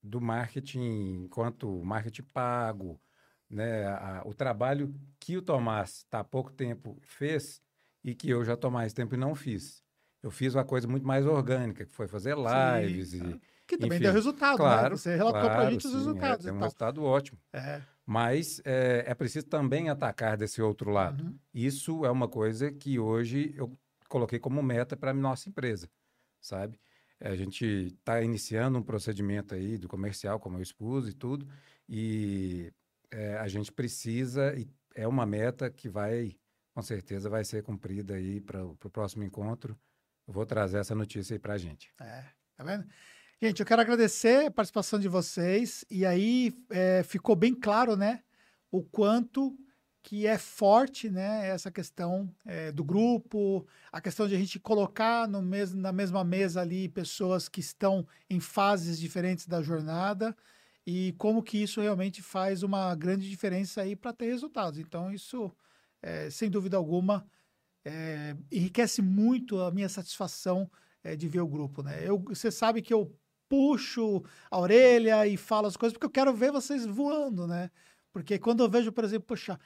S4: do marketing enquanto marketing pago, né, a- o trabalho que o Tomás está há pouco tempo fez e que eu já estou mais tempo e não fiz. Eu fiz uma coisa muito mais orgânica, que foi fazer lives e
S1: Que também
S4: Enfim,
S1: deu resultado,
S4: Claro,
S1: né? Você relatou
S4: claro,
S1: gente os
S4: sim, é,
S1: resultados
S4: tem
S1: e
S4: um
S1: tal.
S4: resultado ótimo.
S1: É.
S4: Mas é, é preciso também atacar desse outro lado.
S1: Uhum.
S4: Isso é uma coisa que hoje eu coloquei como meta para a nossa empresa, sabe? É, A gente está iniciando um procedimento aí do comercial, como eu expus e tudo, e é, a gente precisa, e é uma meta que vai, com certeza, vai ser cumprida aí para o próximo encontro. Eu vou trazer essa notícia aí para a gente.
S1: É, tá vendo? Gente, eu quero agradecer a participação de vocês. E aí é, ficou bem claro, né? O quanto que é forte, né? Essa questão é, do grupo, a questão de a gente colocar no mes na mesma mesa ali pessoas que estão em fases diferentes da jornada e como que isso realmente faz uma grande diferença aí para ter resultados. Então, isso, é, sem dúvida alguma, é, enriquece muito a minha satisfação é, de ver o grupo, né? Eu, você sabe que eu puxo a orelha e falo as coisas porque eu quero ver vocês voando, né? Porque quando eu vejo, por exemplo, poxa,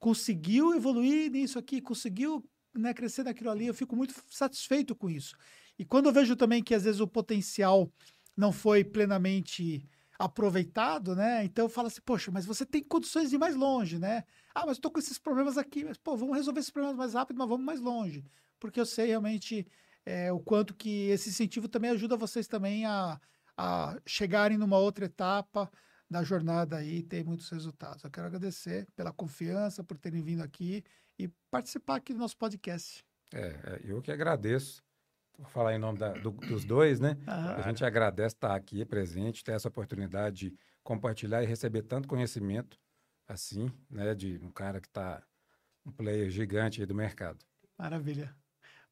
S1: conseguiu evoluir nisso aqui, conseguiu né, crescer naquilo ali, eu fico muito satisfeito com isso. E quando eu vejo também que às vezes o potencial não foi plenamente aproveitado, né? Então eu falo assim, poxa, mas você tem condições de ir mais longe, né? Ah, mas estou com esses problemas aqui, mas pô, vamos resolver esses problemas mais rápido, mas vamos mais longe. Porque eu sei realmente é, o quanto que esse incentivo também ajuda vocês também a, a chegarem numa outra etapa da jornada aí e ter muitos resultados. Eu quero agradecer pela confiança, por terem vindo aqui e participar aqui do nosso podcast.
S4: É, é, eu que agradeço. Vou falar em nome da- do- dos dois, né?
S1: Aham.
S4: A gente agradece estar aqui presente, ter essa oportunidade de compartilhar e receber tanto conhecimento assim, né? De um cara que está um player gigante aí do mercado.
S1: Maravilha.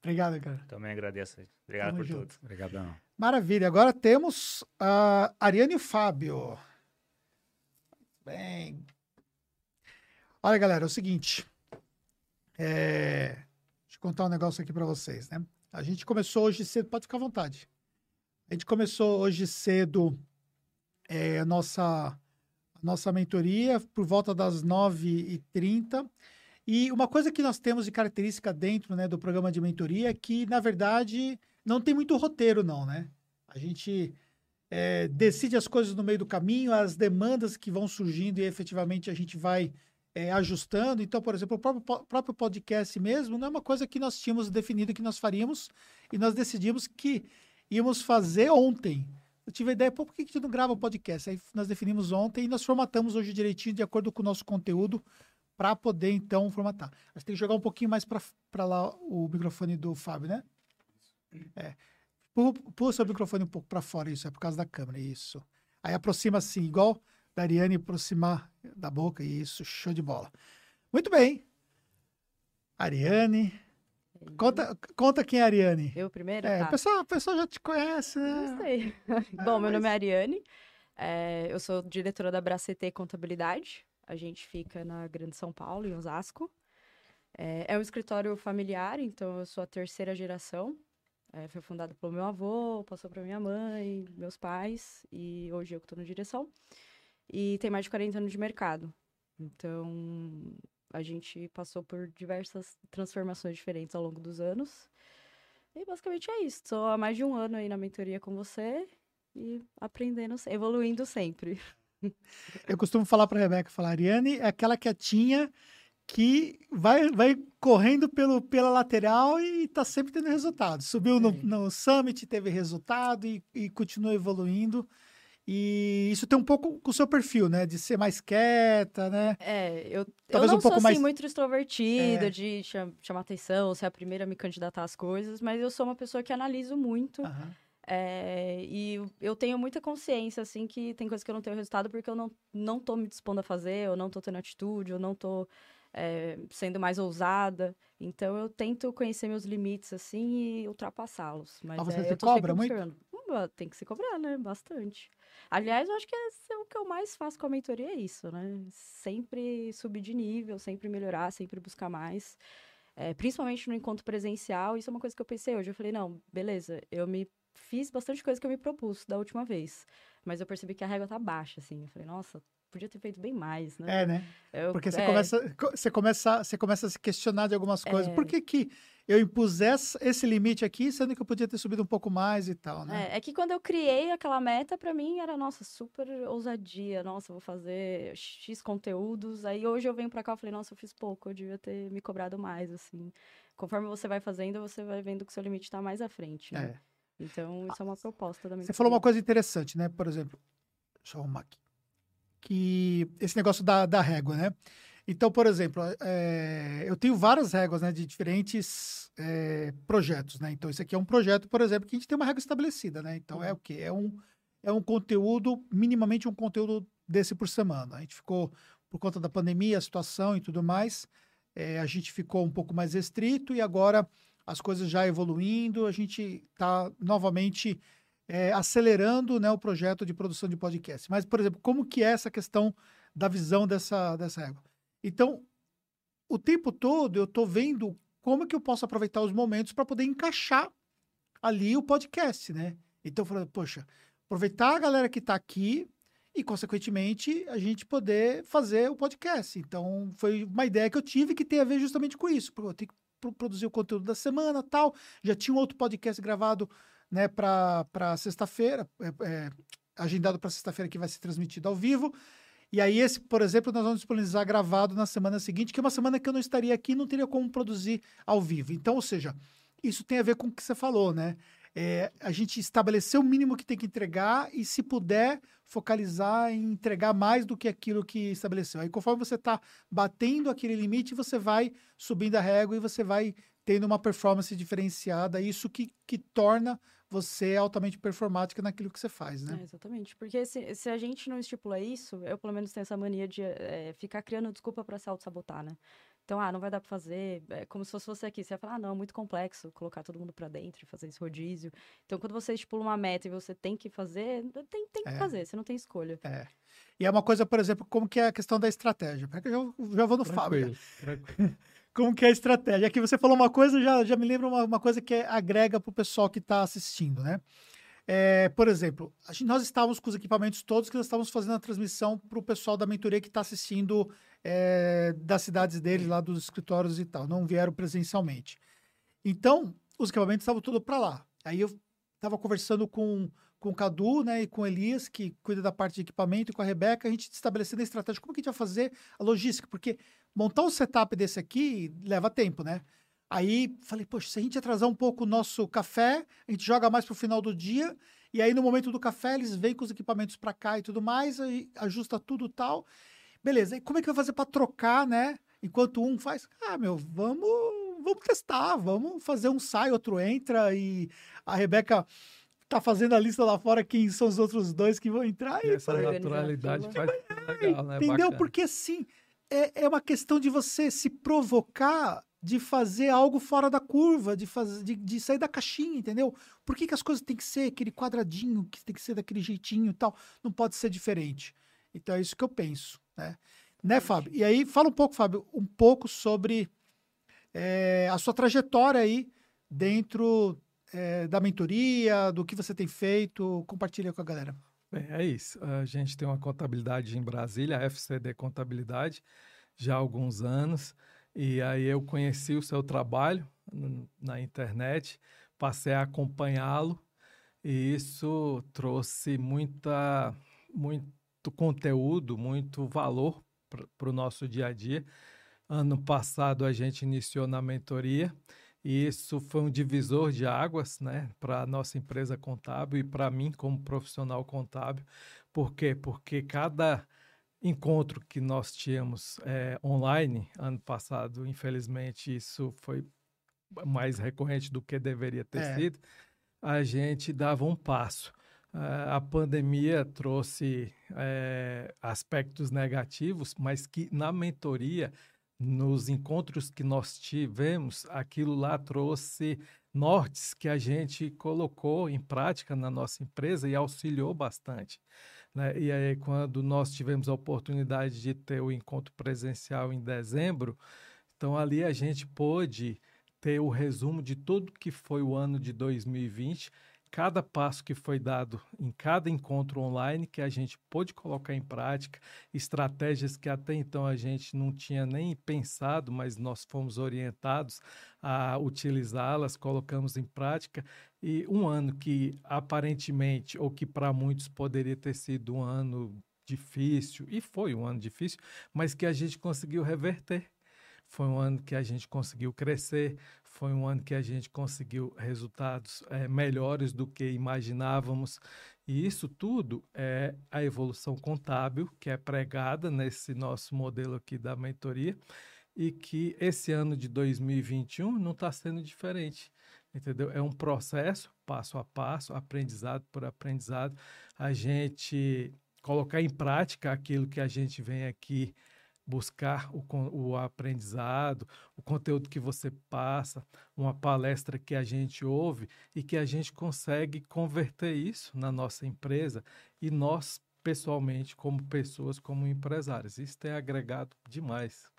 S1: Obrigado, cara.
S5: Também agradeço aí. Obrigado
S1: Tamo
S5: por
S1: junto.
S5: tudo.
S4: Obrigadão.
S1: Maravilha. Agora temos a Ariane e o Fábio. Bem. Olha, galera, é o seguinte. É... Deixa eu contar um negócio aqui para vocês, né? A gente começou hoje cedo, pode ficar à vontade. A gente começou hoje cedo é, a nossa, a nossa mentoria por volta das 9h30. E uma coisa que nós temos de característica dentro né, do programa de mentoria é que, na verdade, não tem muito roteiro, não, né? A gente é, decide as coisas no meio do caminho, as demandas que vão surgindo e efetivamente a gente vai é, ajustando. Então, por exemplo, o próprio, próprio podcast mesmo não é uma coisa que nós tínhamos definido que nós faríamos e nós decidimos que íamos fazer ontem. eu tive a ideia, por que a gente não grava o podcast? Aí nós definimos ontem e nós formatamos hoje direitinho, de acordo com o nosso conteúdo, para poder, então, formatar. A gente tem que jogar um pouquinho mais para lá o microfone do Fábio, né? É. Pula seu microfone um pouco para fora, isso, é por causa da câmera, isso. Aí aproxima assim, igual da Ariane aproximar da boca, isso, show de bola. Muito bem. Ariane. Conta, conta quem é a Ariane.
S6: Eu primeiro?
S1: É,
S6: tá.
S1: o, pessoal, o pessoal já te conhece, né?
S6: Não sei. Bom, meu nome é Ariane. É, eu sou diretora da Bracet Contabilidade. A gente fica na Grande São Paulo, em Osasco. É, é um escritório familiar, então eu sou a terceira geração. É, foi fundado pelo meu avô, passou para minha mãe, meus pais, e hoje eu que estou na direção. E tem mais de 40 anos de mercado. Então, a gente passou por diversas transformações diferentes ao longo dos anos. E basicamente é isso. Estou há mais de um ano aí na mentoria com você e aprendendo, evoluindo sempre.
S1: Eu costumo falar para a Rebeca, falar, Ariane é aquela quietinha que vai, vai correndo pelo, pela lateral e está sempre tendo resultado. Subiu no, no Summit, teve resultado e, e continua evoluindo. E isso tem um pouco com o seu perfil, né? De ser mais quieta, né?
S6: É, eu,
S1: Talvez
S6: eu não
S1: um pouco
S6: sou, assim,
S1: mais-
S6: muito extrovertida,
S1: É.
S6: de cham- chamar atenção, ser a primeira a me candidatar às coisas, mas eu sou uma pessoa que analiso muito.
S1: Aham.
S6: é, e eu- eu tenho muita consciência, assim, que tem coisas que eu não tenho resultado porque eu não, não tô me dispondo a fazer, eu não tô tendo atitude, eu não tô é, sendo mais ousada. Então, eu tento conhecer meus limites, assim, e ultrapassá-los. Mas
S1: Mas você
S6: é,
S1: se cobra muito?
S6: Tem que se cobrar, né? Bastante. Aliás, eu acho que é o que eu mais faço com a mentoria é isso, né? Sempre subir de nível, sempre melhorar, sempre buscar mais. É, principalmente no encontro presencial, isso é uma coisa que eu pensei hoje. Eu falei, não, beleza, eu me fiz bastante coisa que eu me propus da última vez. Mas eu percebi que a régua tá baixa, assim. Eu falei, nossa, podia ter feito bem mais, né?
S1: É, né?
S6: Eu-
S1: Porque você,
S6: é,
S1: começa, co- você, começa, você começa a se questionar de algumas coisas.
S6: É.
S1: Por que, que eu impus esse limite aqui, sendo que eu podia ter subido um pouco mais e tal, né?
S6: É, é que quando eu criei aquela meta, pra mim era, nossa, super ousadia. Nossa, vou fazer X conteúdos. Aí hoje eu venho pra cá e falei, nossa, eu fiz pouco, eu devia ter me cobrado mais, assim. Conforme você vai fazendo, você vai vendo que o seu limite tá mais à frente. né?
S1: É.
S6: Então, isso é uma proposta da
S1: Você falou uma coisa interessante, né? Por exemplo, deixa eu arrumar aqui. Que esse negócio da, da régua, né? Então, por exemplo, é, eu tenho várias réguas né, de diferentes é, projetos, né? Então, esse aqui é um projeto, por exemplo, que a gente tem uma régua estabelecida, né? Então, é o quê? É um, é um conteúdo, minimamente um conteúdo desse por semana. A gente ficou, por conta da pandemia, a situação e tudo mais, é, a gente ficou um pouco mais restrito e agora as coisas já evoluindo, a gente está novamente é, acelerando né, o projeto de produção de podcast. Mas, por exemplo, como que é essa questão da visão dessa, dessa régua? Então, o tempo todo eu estou vendo como que eu posso aproveitar os momentos para poder encaixar ali o podcast, né? Então, falando, poxa, aproveitar a galera que está aqui e, consequentemente, a gente poder fazer o podcast. Então, foi uma ideia que eu tive que tem a ver justamente com isso. Porque eu tenho que pro- produzir o conteúdo da semana tal. Já tinha um outro podcast gravado né, para sexta-feira, é, é, agendado para sexta-feira que vai ser transmitido ao vivo. E aí, esse, por exemplo, nós vamos disponibilizar gravado na semana seguinte, que é uma semana que eu não estaria aqui e não teria como produzir ao vivo. Então, ou seja, isso tem a ver com o que você falou, né? É, a gente estabelecer o mínimo que tem que entregar e, se puder, focalizar em entregar mais do que aquilo que estabeleceu. Aí, conforme você está batendo aquele limite, você vai subindo a régua e você vai tendo uma performance diferenciada. Isso que, que torna você altamente performática naquilo que você faz, né?
S6: É, exatamente. Porque se, se a gente não estipula isso, eu pelo menos tenho essa mania de eh, ficar criando desculpa para se auto-sabotar, né? Então, ah, não vai dar para fazer, é como se fosse você aqui. Você vai falar, ah, não, é muito complexo colocar todo mundo para dentro e fazer esse rodízio. Então, quando você estipula uma meta e você tem que fazer, tem, tem que
S1: É.
S6: fazer, você não tem escolha.
S1: E é uma coisa, por exemplo, como que é a questão da estratégia. Eu já, já vou no Fábio. Como que é a estratégia? Aqui você falou uma coisa, já, já me lembra uma, uma coisa que agrega para o pessoal que está assistindo, né? É, por exemplo, gente- nós estávamos com os equipamentos todos que nós estávamos fazendo a transmissão para o pessoal da mentoria que está assistindo é, das cidades deles, lá dos escritórios e tal. Não vieram presencialmente. Então, os equipamentos estavam todos para lá. Aí eu estava conversando com, com o Cadu né, e com o Elias, que cuida da parte de equipamento, e com a Rebeca, a gente estabelecendo a estratégia, como que a gente vai fazer a logística, porque montar um setup desse aqui leva tempo, né? Aí falei, poxa, se a gente atrasar um pouco o nosso café, a gente joga mais pro final do dia. E aí, no momento do café, eles vêm com os equipamentos para cá e tudo mais, aí ajusta tudo tal. Beleza, e como é que vai fazer para trocar, né? Enquanto um faz, ah, meu, vamos, vamos testar, vamos fazer um sai, outro entra, e a Rebeca tá fazendo a lista lá fora quem são os outros dois que vão entrar. E,
S7: Essa naturalidade faz legal, né?
S1: entendeu?
S7: Bacana.
S1: Porque assim, é, é uma questão de você se provocar de fazer algo fora da curva, de, fazer, de, de sair da caixinha, entendeu? Por que, que as coisas têm que ser aquele quadradinho, que tem que ser daquele jeitinho e tal? Não pode ser diferente. Então é isso que eu penso, né? Né, Fábio? E aí, fala um pouco, Fábio, um pouco sobre é, a sua trajetória aí dentro é, da mentoria, do que você tem feito, compartilha com a galera.
S7: Bem, é isso. A gente tem uma contabilidade em Brasília, a FCD Contabilidade, já há alguns anos. E aí eu conheci o seu trabalho na internet, passei a acompanhá-lo e isso trouxe muita, muito conteúdo, muito valor para o nosso dia a dia. Ano passado a gente iniciou na mentoria e isso foi um divisor de águas, né, para a nossa empresa contábil e para mim como profissional contábil. Por quê? Porque cada encontro que nós tínhamos eh, online ano passado, infelizmente isso foi mais recorrente do que deveria ter
S1: É.
S7: sido, a gente dava um passo. Ah, a pandemia trouxe eh, aspectos negativos, mas que na mentoria nos encontros que nós tivemos, aquilo lá trouxe nortes que a gente colocou em prática na nossa empresa e auxiliou bastante. né? E aí, quando nós tivemos a oportunidade de ter o encontro presencial em dezembro, então ali a gente pôde ter o resumo de tudo que foi o ano de 2020, cada passo que foi dado em cada encontro online que a gente pôde colocar em prática, estratégias que até então a gente não tinha nem pensado, mas nós fomos orientados a utilizá-las, colocamos em prática. E um ano que aparentemente, ou que para muitos poderia ter sido um ano difícil, e foi um ano difícil, mas que a gente conseguiu reverter. Foi um ano que a gente conseguiu crescer, foi um ano que a gente conseguiu resultados eh, melhores do que imaginávamos. E isso tudo é a evolução contábil que é pregada nesse nosso modelo aqui da mentoria e que esse ano de 2021 não está sendo diferente. Entendeu? É um processo, passo a passo, aprendizado por aprendizado, a gente colocar em prática aquilo que a gente vem aqui buscar o, o aprendizado, o conteúdo que você passa, uma palestra que a gente ouve e que a gente consegue converter isso na nossa empresa e nós, pessoalmente, como pessoas, como empresários. Isso tem agregado demais.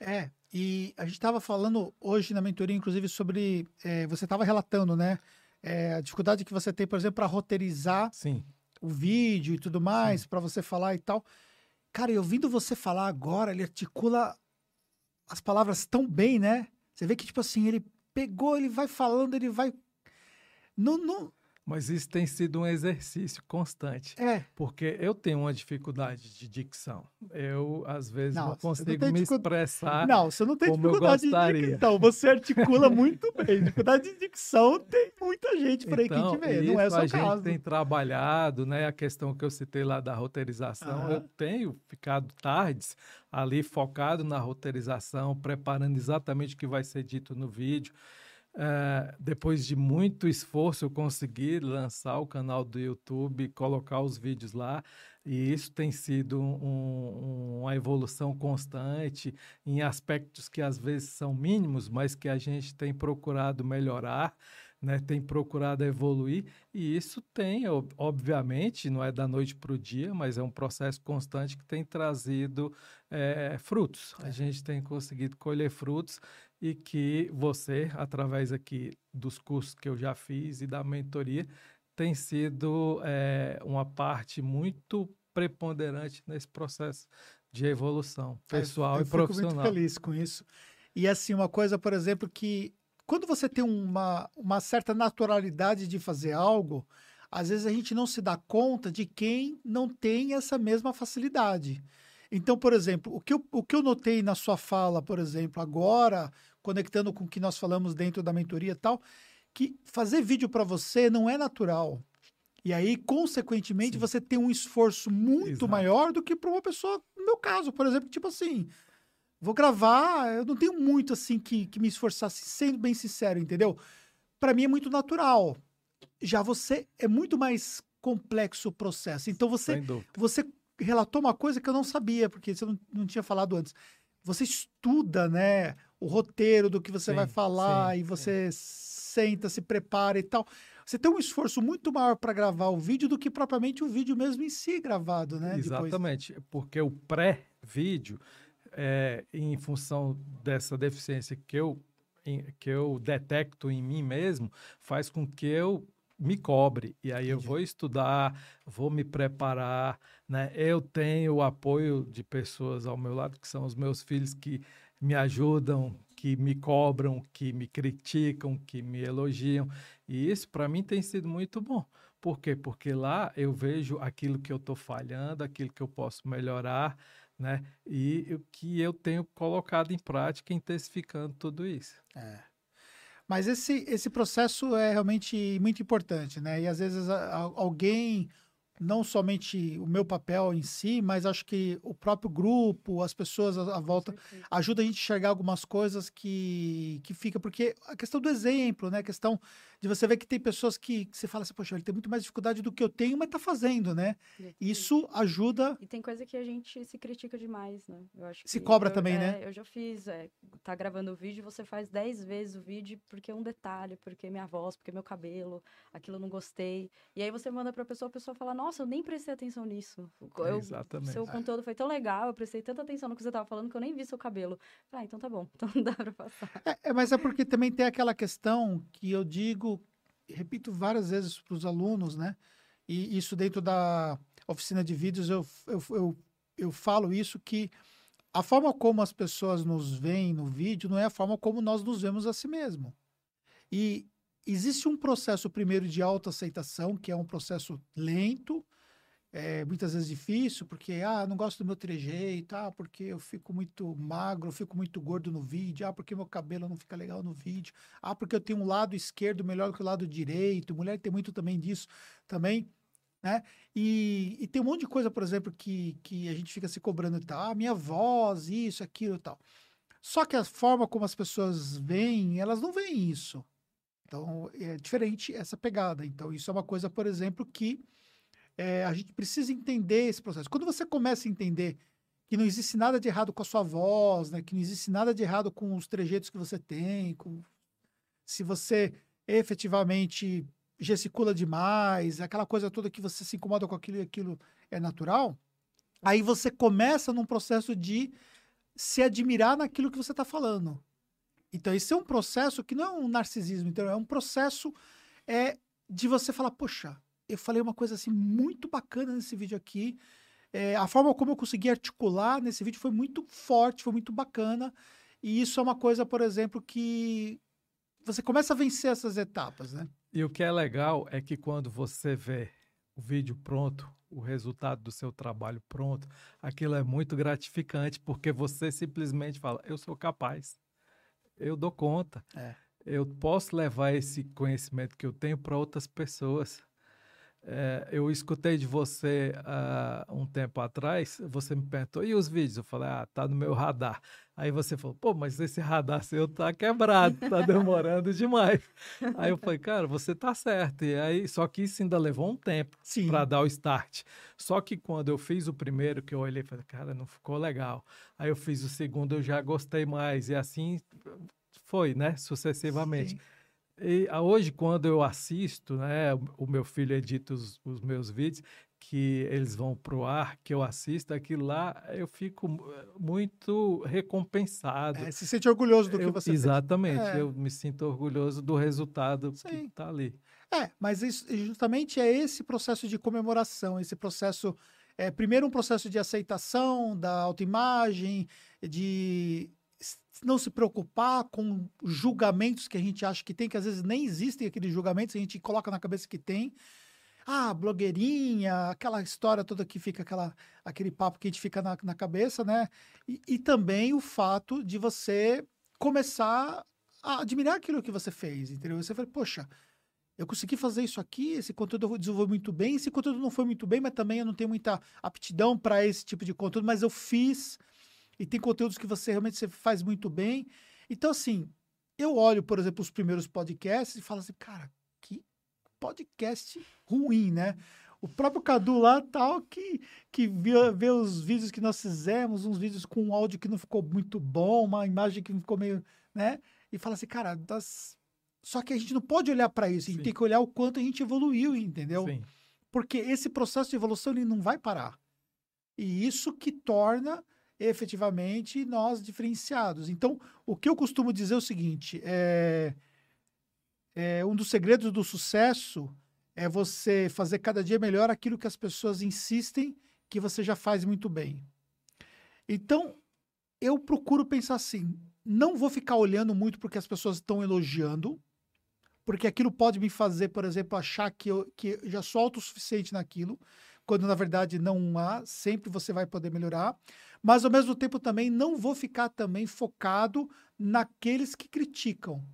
S1: É, e a gente estava falando hoje na mentoria, inclusive, sobre. é, você estava relatando, né? é, a dificuldade que você tem, por exemplo, para roteirizar
S7: Sim,
S1: o vídeo e tudo mais, para você falar e tal. Cara, e ouvindo você falar agora, ele articula as palavras tão bem, né? Você vê que, tipo assim, ele pegou, ele vai falando, ele vai. Não, não...
S7: mas isso tem sido um exercício constante.
S1: É,
S7: Porque eu tenho uma dificuldade de dicção. Eu, às vezes,
S1: Não,
S7: não,
S1: não
S7: consigo
S1: tem
S7: me
S1: dificu-
S7: expressar.
S1: não, você não tem dificuldade de dicção. Você articula muito bem. Dificuldade de dicção tem muita gente por aí que a gente vê. Não é o
S7: a gente
S1: caso.
S7: tem trabalhado, né? A questão que eu citei lá da roteirização. Eu tenho ficado tardes ali focado na roteirização, preparando exatamente o que vai ser dito no vídeo. Eh, depois de muito esforço, eu consegui lançar o canal do YouTube, colocar os vídeos lá, e isso tem sido um- uma evolução constante em aspectos que às vezes são mínimos, mas que a gente tem procurado melhorar, né? tem procurado evoluir, e isso tem, ob- obviamente, não é da noite para o dia, mas é um processo constante que tem trazido eh, frutos. A gente tem conseguido colher frutos e que você, através aqui dos cursos que eu já fiz e da mentoria, tem sido eh, uma parte muito preponderante nesse processo de evolução pessoal
S1: eu
S7: e
S1: fico muito
S7: profissional.
S1: feliz com isso. E assim, uma coisa, por exemplo, que quando você tem uma, uma certa naturalidade de fazer algo, às vezes a gente não se dá conta de quem não tem essa mesma facilidade. Então, por exemplo, o que, eu, o que eu notei na sua fala, por exemplo, agora, conectando com o que nós falamos dentro da mentoria e tal, que fazer vídeo para você não é natural. E aí, consequentemente,
S7: Sim.
S1: você tem um esforço muito
S7: Exato.
S1: maior do que para uma pessoa, no meu caso, por exemplo, tipo assim, vou gravar, eu não tenho muito assim que, que me esforçasse, sendo bem sincero, entendeu? Para mim é muito natural. Já você é muito mais complexo o processo. Então você você relatou uma coisa que eu não sabia, porque você não, não tinha falado antes. Você estuda, né, o roteiro do que você
S7: Sim,
S1: vai falar
S7: sim,
S1: e você senta, se prepara e tal. Você tem um esforço muito maior para gravar o vídeo do que propriamente o vídeo mesmo em si gravado, né? Depois.
S7: Exatamente, porque o pré-vídeo, é, em função dessa deficiência que eu, em- que eu detecto em mim mesmo, faz com que eu me cobre. E aí eu
S1: Entendi.
S7: vou estudar, vou me preparar, né? Eu tenho o apoio de pessoas ao meu lado, que são os meus filhos que me ajudam, que me cobram, que me criticam, que me elogiam. E isso para mim tem sido muito bom. Por quê? Porque lá eu vejo aquilo que eu estou falhando, aquilo que eu posso melhorar, né? E o que eu tenho colocado em prática, intensificando tudo isso.
S1: É. Mas esse, esse processo é realmente muito importante, né? E às vezes alguém, não somente o meu papel em si, mas acho que o próprio grupo, as pessoas à, volta, ajuda a gente a enxergar algumas coisas que, que fica, porque a questão do exemplo, né? A questão de você ver que tem pessoas que, que você fala assim, poxa, ele tem muito mais dificuldade do que eu tenho, mas tá fazendo, né? Isso ajuda.
S6: E tem coisa que a gente se critica demais, né? Eu acho
S1: Se cobra
S6: eu-
S1: também,
S6: é,
S1: né?
S6: Eu já fiz, é, tá gravando o vídeo, você faz 10 vezes o vídeo porque é um detalhe, porque minha voz, porque meu cabelo, aquilo eu não gostei. E aí você manda pra pessoa, a pessoa fala, nossa, eu nem prestei atenção nisso. Eu,
S7: Exatamente.
S6: Seu conteúdo foi tão legal, eu prestei tanta atenção no que você tava falando que eu nem vi seu cabelo. Ah, então tá bom, então dá pra passar.
S1: É, é, mas é porque também tem aquela questão que eu digo, repito várias vezes para os alunos, né? E isso dentro da oficina de vídeos eu, eu, eu, eu falo isso que a forma como as pessoas nos veem no vídeo não é a forma como nós nos vemos a si mesmo. E existe um processo primeiro de autoaceitação, que é um processo lento, é, muitas vezes difícil, porque, ah, não gosto do meu trejeito, ah, porque eu fico muito magro, eu fico muito gordo no vídeo, ah, porque meu cabelo não fica legal no vídeo, ah, porque eu tenho um lado esquerdo melhor que o lado direito, mulher tem muito também disso também, né? E, e tem um monte de coisa, por exemplo, que, que a gente fica se cobrando e tal, ah, minha voz, isso, aquilo e tal. Só que a forma como as pessoas veem, elas não veem isso. Então, é diferente essa pegada. Então, isso é uma coisa, por exemplo, que é, a gente precisa entender esse processo. Quando você começa a entender que não existe nada de errado com a sua voz, né? que não existe nada de errado com os trejeitos que você tem, com... se você efetivamente gesticula demais, aquela coisa toda que você se incomoda com aquilo e aquilo é natural, aí você começa num processo de se admirar naquilo que você está falando. Então, isso é um processo que não é um narcisismo, então é um processo é, de você falar, poxa, eu falei uma coisa assim muito bacana nesse vídeo aqui. É, a forma como eu consegui articular nesse vídeo foi muito forte, foi muito bacana. E isso é uma coisa, por exemplo, que você começa a vencer essas etapas, né?
S7: E o que é legal é que quando você vê o vídeo pronto, o resultado do seu trabalho pronto, aquilo é muito gratificante, porque você simplesmente fala: eu sou capaz, eu dou conta,
S1: É.
S7: eu posso levar esse conhecimento que eu tenho para outras pessoas. É, eu escutei de você há um tempo atrás, você me perguntou, e os vídeos? Eu falei, ah, tá no meu radar. Aí você falou, pô, mas esse radar seu tá quebrado, tá demorando demais. Aí eu falei, cara, você tá certo. E aí, só que isso ainda levou um tempo para dar o start. Só que quando eu fiz o primeiro, que eu olhei e falei, cara, não ficou legal. Aí eu fiz o segundo, eu já gostei mais. E assim foi, né? Sucessivamente.
S1: Sim.
S7: E ah, hoje, quando eu assisto, né, o- o meu filho edita os, os meus vídeos, que eles vão pro ar, que eu assisto, aquilo lá, eu fico mu- muito recompensado.
S1: É, se sente orgulhoso do que
S7: Eu-
S1: você
S7: exatamente,
S1: É.
S7: eu me sinto orgulhoso do resultado
S1: Sim.
S7: que tá ali.
S1: É, mas isso, justamente é esse processo de comemoração, esse processo, é, primeiro um processo de aceitação da autoimagem, de não se preocupar com julgamentos que a gente acha que tem, que às vezes nem existem aqueles julgamentos, a gente coloca na cabeça que tem. ah, blogueirinha, aquela história toda que fica aquela, aquele papo que a gente fica na, na cabeça, né? E, e também o fato de você começar a admirar aquilo que você fez, entendeu? Você fala, poxa, eu consegui fazer isso aqui, esse conteúdo eu desenvolvi muito bem, esse conteúdo não foi muito bem, mas também eu não tenho muita aptidão para esse tipo de conteúdo, mas eu fiz, e tem conteúdos que você realmente você faz muito bem. Então, assim, eu olho, por exemplo, os primeiros podcasts e falo assim, cara, que podcast ruim, né? O próprio Cadu lá, tal, que, que vê, vê os vídeos que nós fizemos, uns vídeos com um áudio que não ficou muito bom, uma imagem que não ficou meio, né? E fala assim, cara, das... só que a gente não pode olhar para isso, a gente
S7: Sim.
S1: tem que olhar o quanto a gente evoluiu, entendeu?
S7: Sim.
S1: Porque esse processo de evolução ele não vai parar. E isso que torna efetivamente nós diferenciados. Então, o que eu costumo dizer é o seguinte: é, é um dos segredos do sucesso é você fazer cada dia melhor aquilo que as pessoas insistem que você já faz muito bem. Então, eu procuro pensar assim: não vou ficar olhando muito porque as pessoas estão elogiando, porque aquilo pode me fazer, por exemplo, achar que eu, que eu já sou autossuficiente naquilo, quando na verdade não há, sempre você vai poder melhorar. Mas ao mesmo tempo também não vou ficar também focado naqueles que criticam,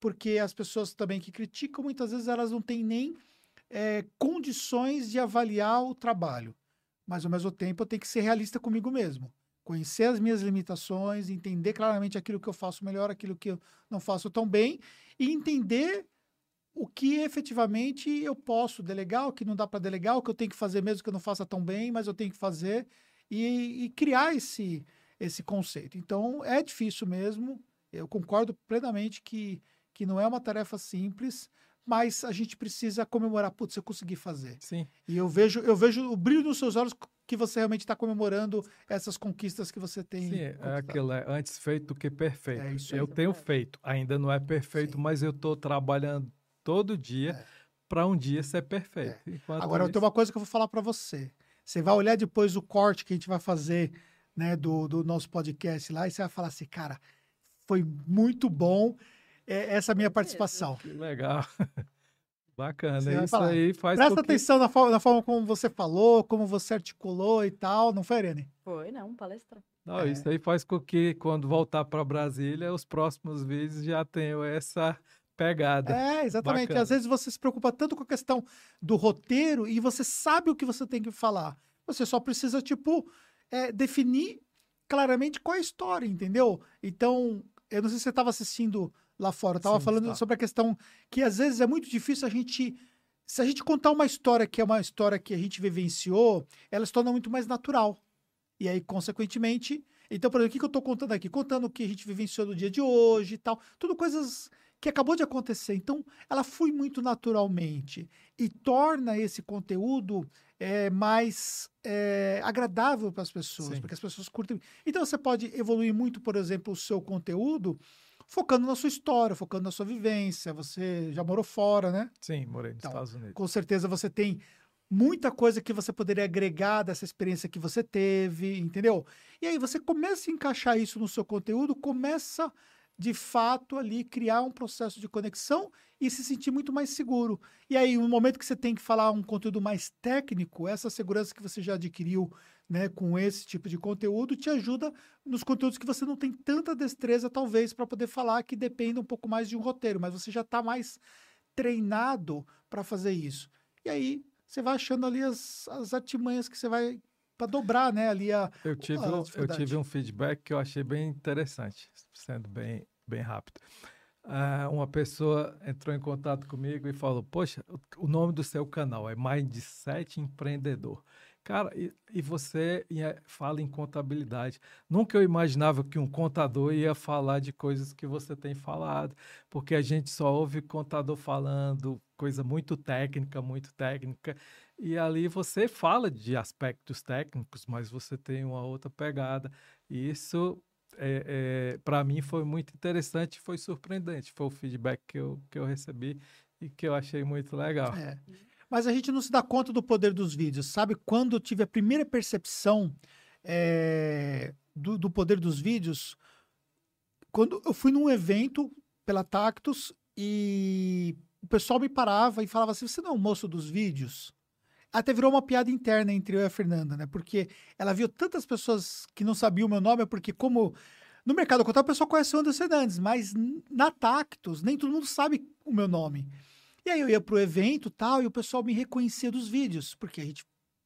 S1: porque as pessoas também que criticam muitas vezes elas não têm nem eh, condições de avaliar o trabalho. Mas ao mesmo tempo eu tenho que ser realista comigo mesmo conhecer as minhas limitações, entender claramente aquilo que eu faço melhor, aquilo que eu não faço tão bem, e entender o que efetivamente eu posso delegar, o que não dá para delegar, o que eu tenho que fazer mesmo que eu não faça tão bem, mas eu tenho que fazer, e, e criar esse, esse conceito. Então, é difícil mesmo, eu concordo plenamente que, que não é uma tarefa simples, mas a gente precisa comemorar, putz, eu consegui fazer.
S7: Sim.
S1: E eu vejo, eu vejo o brilho nos seus olhos que você realmente está comemorando essas conquistas que você tem.
S7: Sim, é aquilo, é antes feito do que perfeito.
S1: É isso aí.
S7: eu tenho feito, ainda não é perfeito,
S1: Sim.
S7: mas eu estou trabalhando todo dia
S1: É.
S7: para um dia ser perfeito. Enquanto
S1: Agora, eu
S7: isso-
S1: tenho uma coisa que eu vou falar para você. Você vai olhar depois o corte que a gente vai fazer né, do, do nosso podcast lá e você vai falar assim, cara, foi muito bom é, essa minha participação.
S7: Que legal. Bacana.
S1: Você
S7: Isso
S1: falar.
S7: aí faz
S1: Presta
S7: com que-
S1: atenção na forma, na forma como você falou, como você articulou e tal, não foi, Irene?
S6: Foi, não, palestra.
S7: Não,
S1: É.
S7: Isso aí faz com que, quando voltar para Brasília, os próximos vídeos já tenham essa pegada.
S1: É, exatamente.
S7: Bacana.
S1: Às vezes você se preocupa tanto com a questão do roteiro e você sabe o que você tem que falar. Você só precisa, tipo, é, definir claramente qual é a história, entendeu? Então, eu não sei se você estava assistindo lá fora, eu estava falando
S7: estava.
S1: sobre a questão que às vezes é muito difícil a gente. Se a gente contar uma história que é uma história que a gente vivenciou, ela se torna muito mais natural. E aí, consequentemente. Então, por exemplo, o que eu estou contando aqui? Contando o que a gente vivenciou no dia de hoje e tal. Tudo coisas que acabou de acontecer. Então, ela flui muito naturalmente e torna esse conteúdo é, mais é, agradável para as pessoas,
S7: Sim.
S1: porque as pessoas curtem. Então, você pode evoluir muito, por exemplo, o seu conteúdo focando na sua história, focando na sua vivência. Você já morou fora, né?
S7: Sim, morei nos
S1: Então,
S7: Estados Unidos.
S1: Com certeza você tem muita coisa que você poderia agregar dessa experiência que você teve, entendeu? E aí você começa a encaixar isso no seu conteúdo, começa de fato ali criar um processo de conexão e se sentir muito mais seguro. E aí, no momento que você tem que falar um conteúdo mais técnico, essa segurança que você já adquiriu né, com esse tipo de conteúdo te ajuda nos conteúdos que você não tem tanta destreza, talvez, para poder falar que dependa um pouco mais de um roteiro, mas você já está mais treinado para fazer isso. E aí você vai achando ali as, as artimanhas que você vai para dobrar, né, ali a
S7: Eu tive,
S1: a
S7: eu tive um feedback que eu achei bem interessante, sendo bem, bem rápido. Ah, uma pessoa entrou em contato comigo e falou: Poxa, o- nome do seu canal é Mindset Empreendedor. Cara, e, e você fala em contabilidade. Nunca eu imaginava que um contador ia falar de coisas que você tem falado, porque a gente só ouve contador falando coisa muito técnica, muito técnica. E ali você fala de aspectos técnicos, mas você tem uma outra pegada. E isso, é, para mim, foi muito interessante, foi surpreendente. Foi o feedback que eu, que eu recebi e que eu achei muito legal.
S1: É. Mas a gente não se dá conta do poder dos vídeos. Sabe quando eu tive a primeira percepção é, do, do poder dos vídeos? Quando eu fui num evento pela Tactus e o pessoal me parava e falava assim: você não é o moço dos vídeos? Até virou uma piada interna entre eu e a Fernanda, né? Porque ela viu tantas pessoas que não sabiam o meu nome, porque como no mercado contábil o pessoal conhece o Anderson Hernandes, mas na Tactus nem todo mundo sabe o meu nome. E aí eu ia pro evento tal, e o pessoal me reconhecia dos vídeos, porque a gente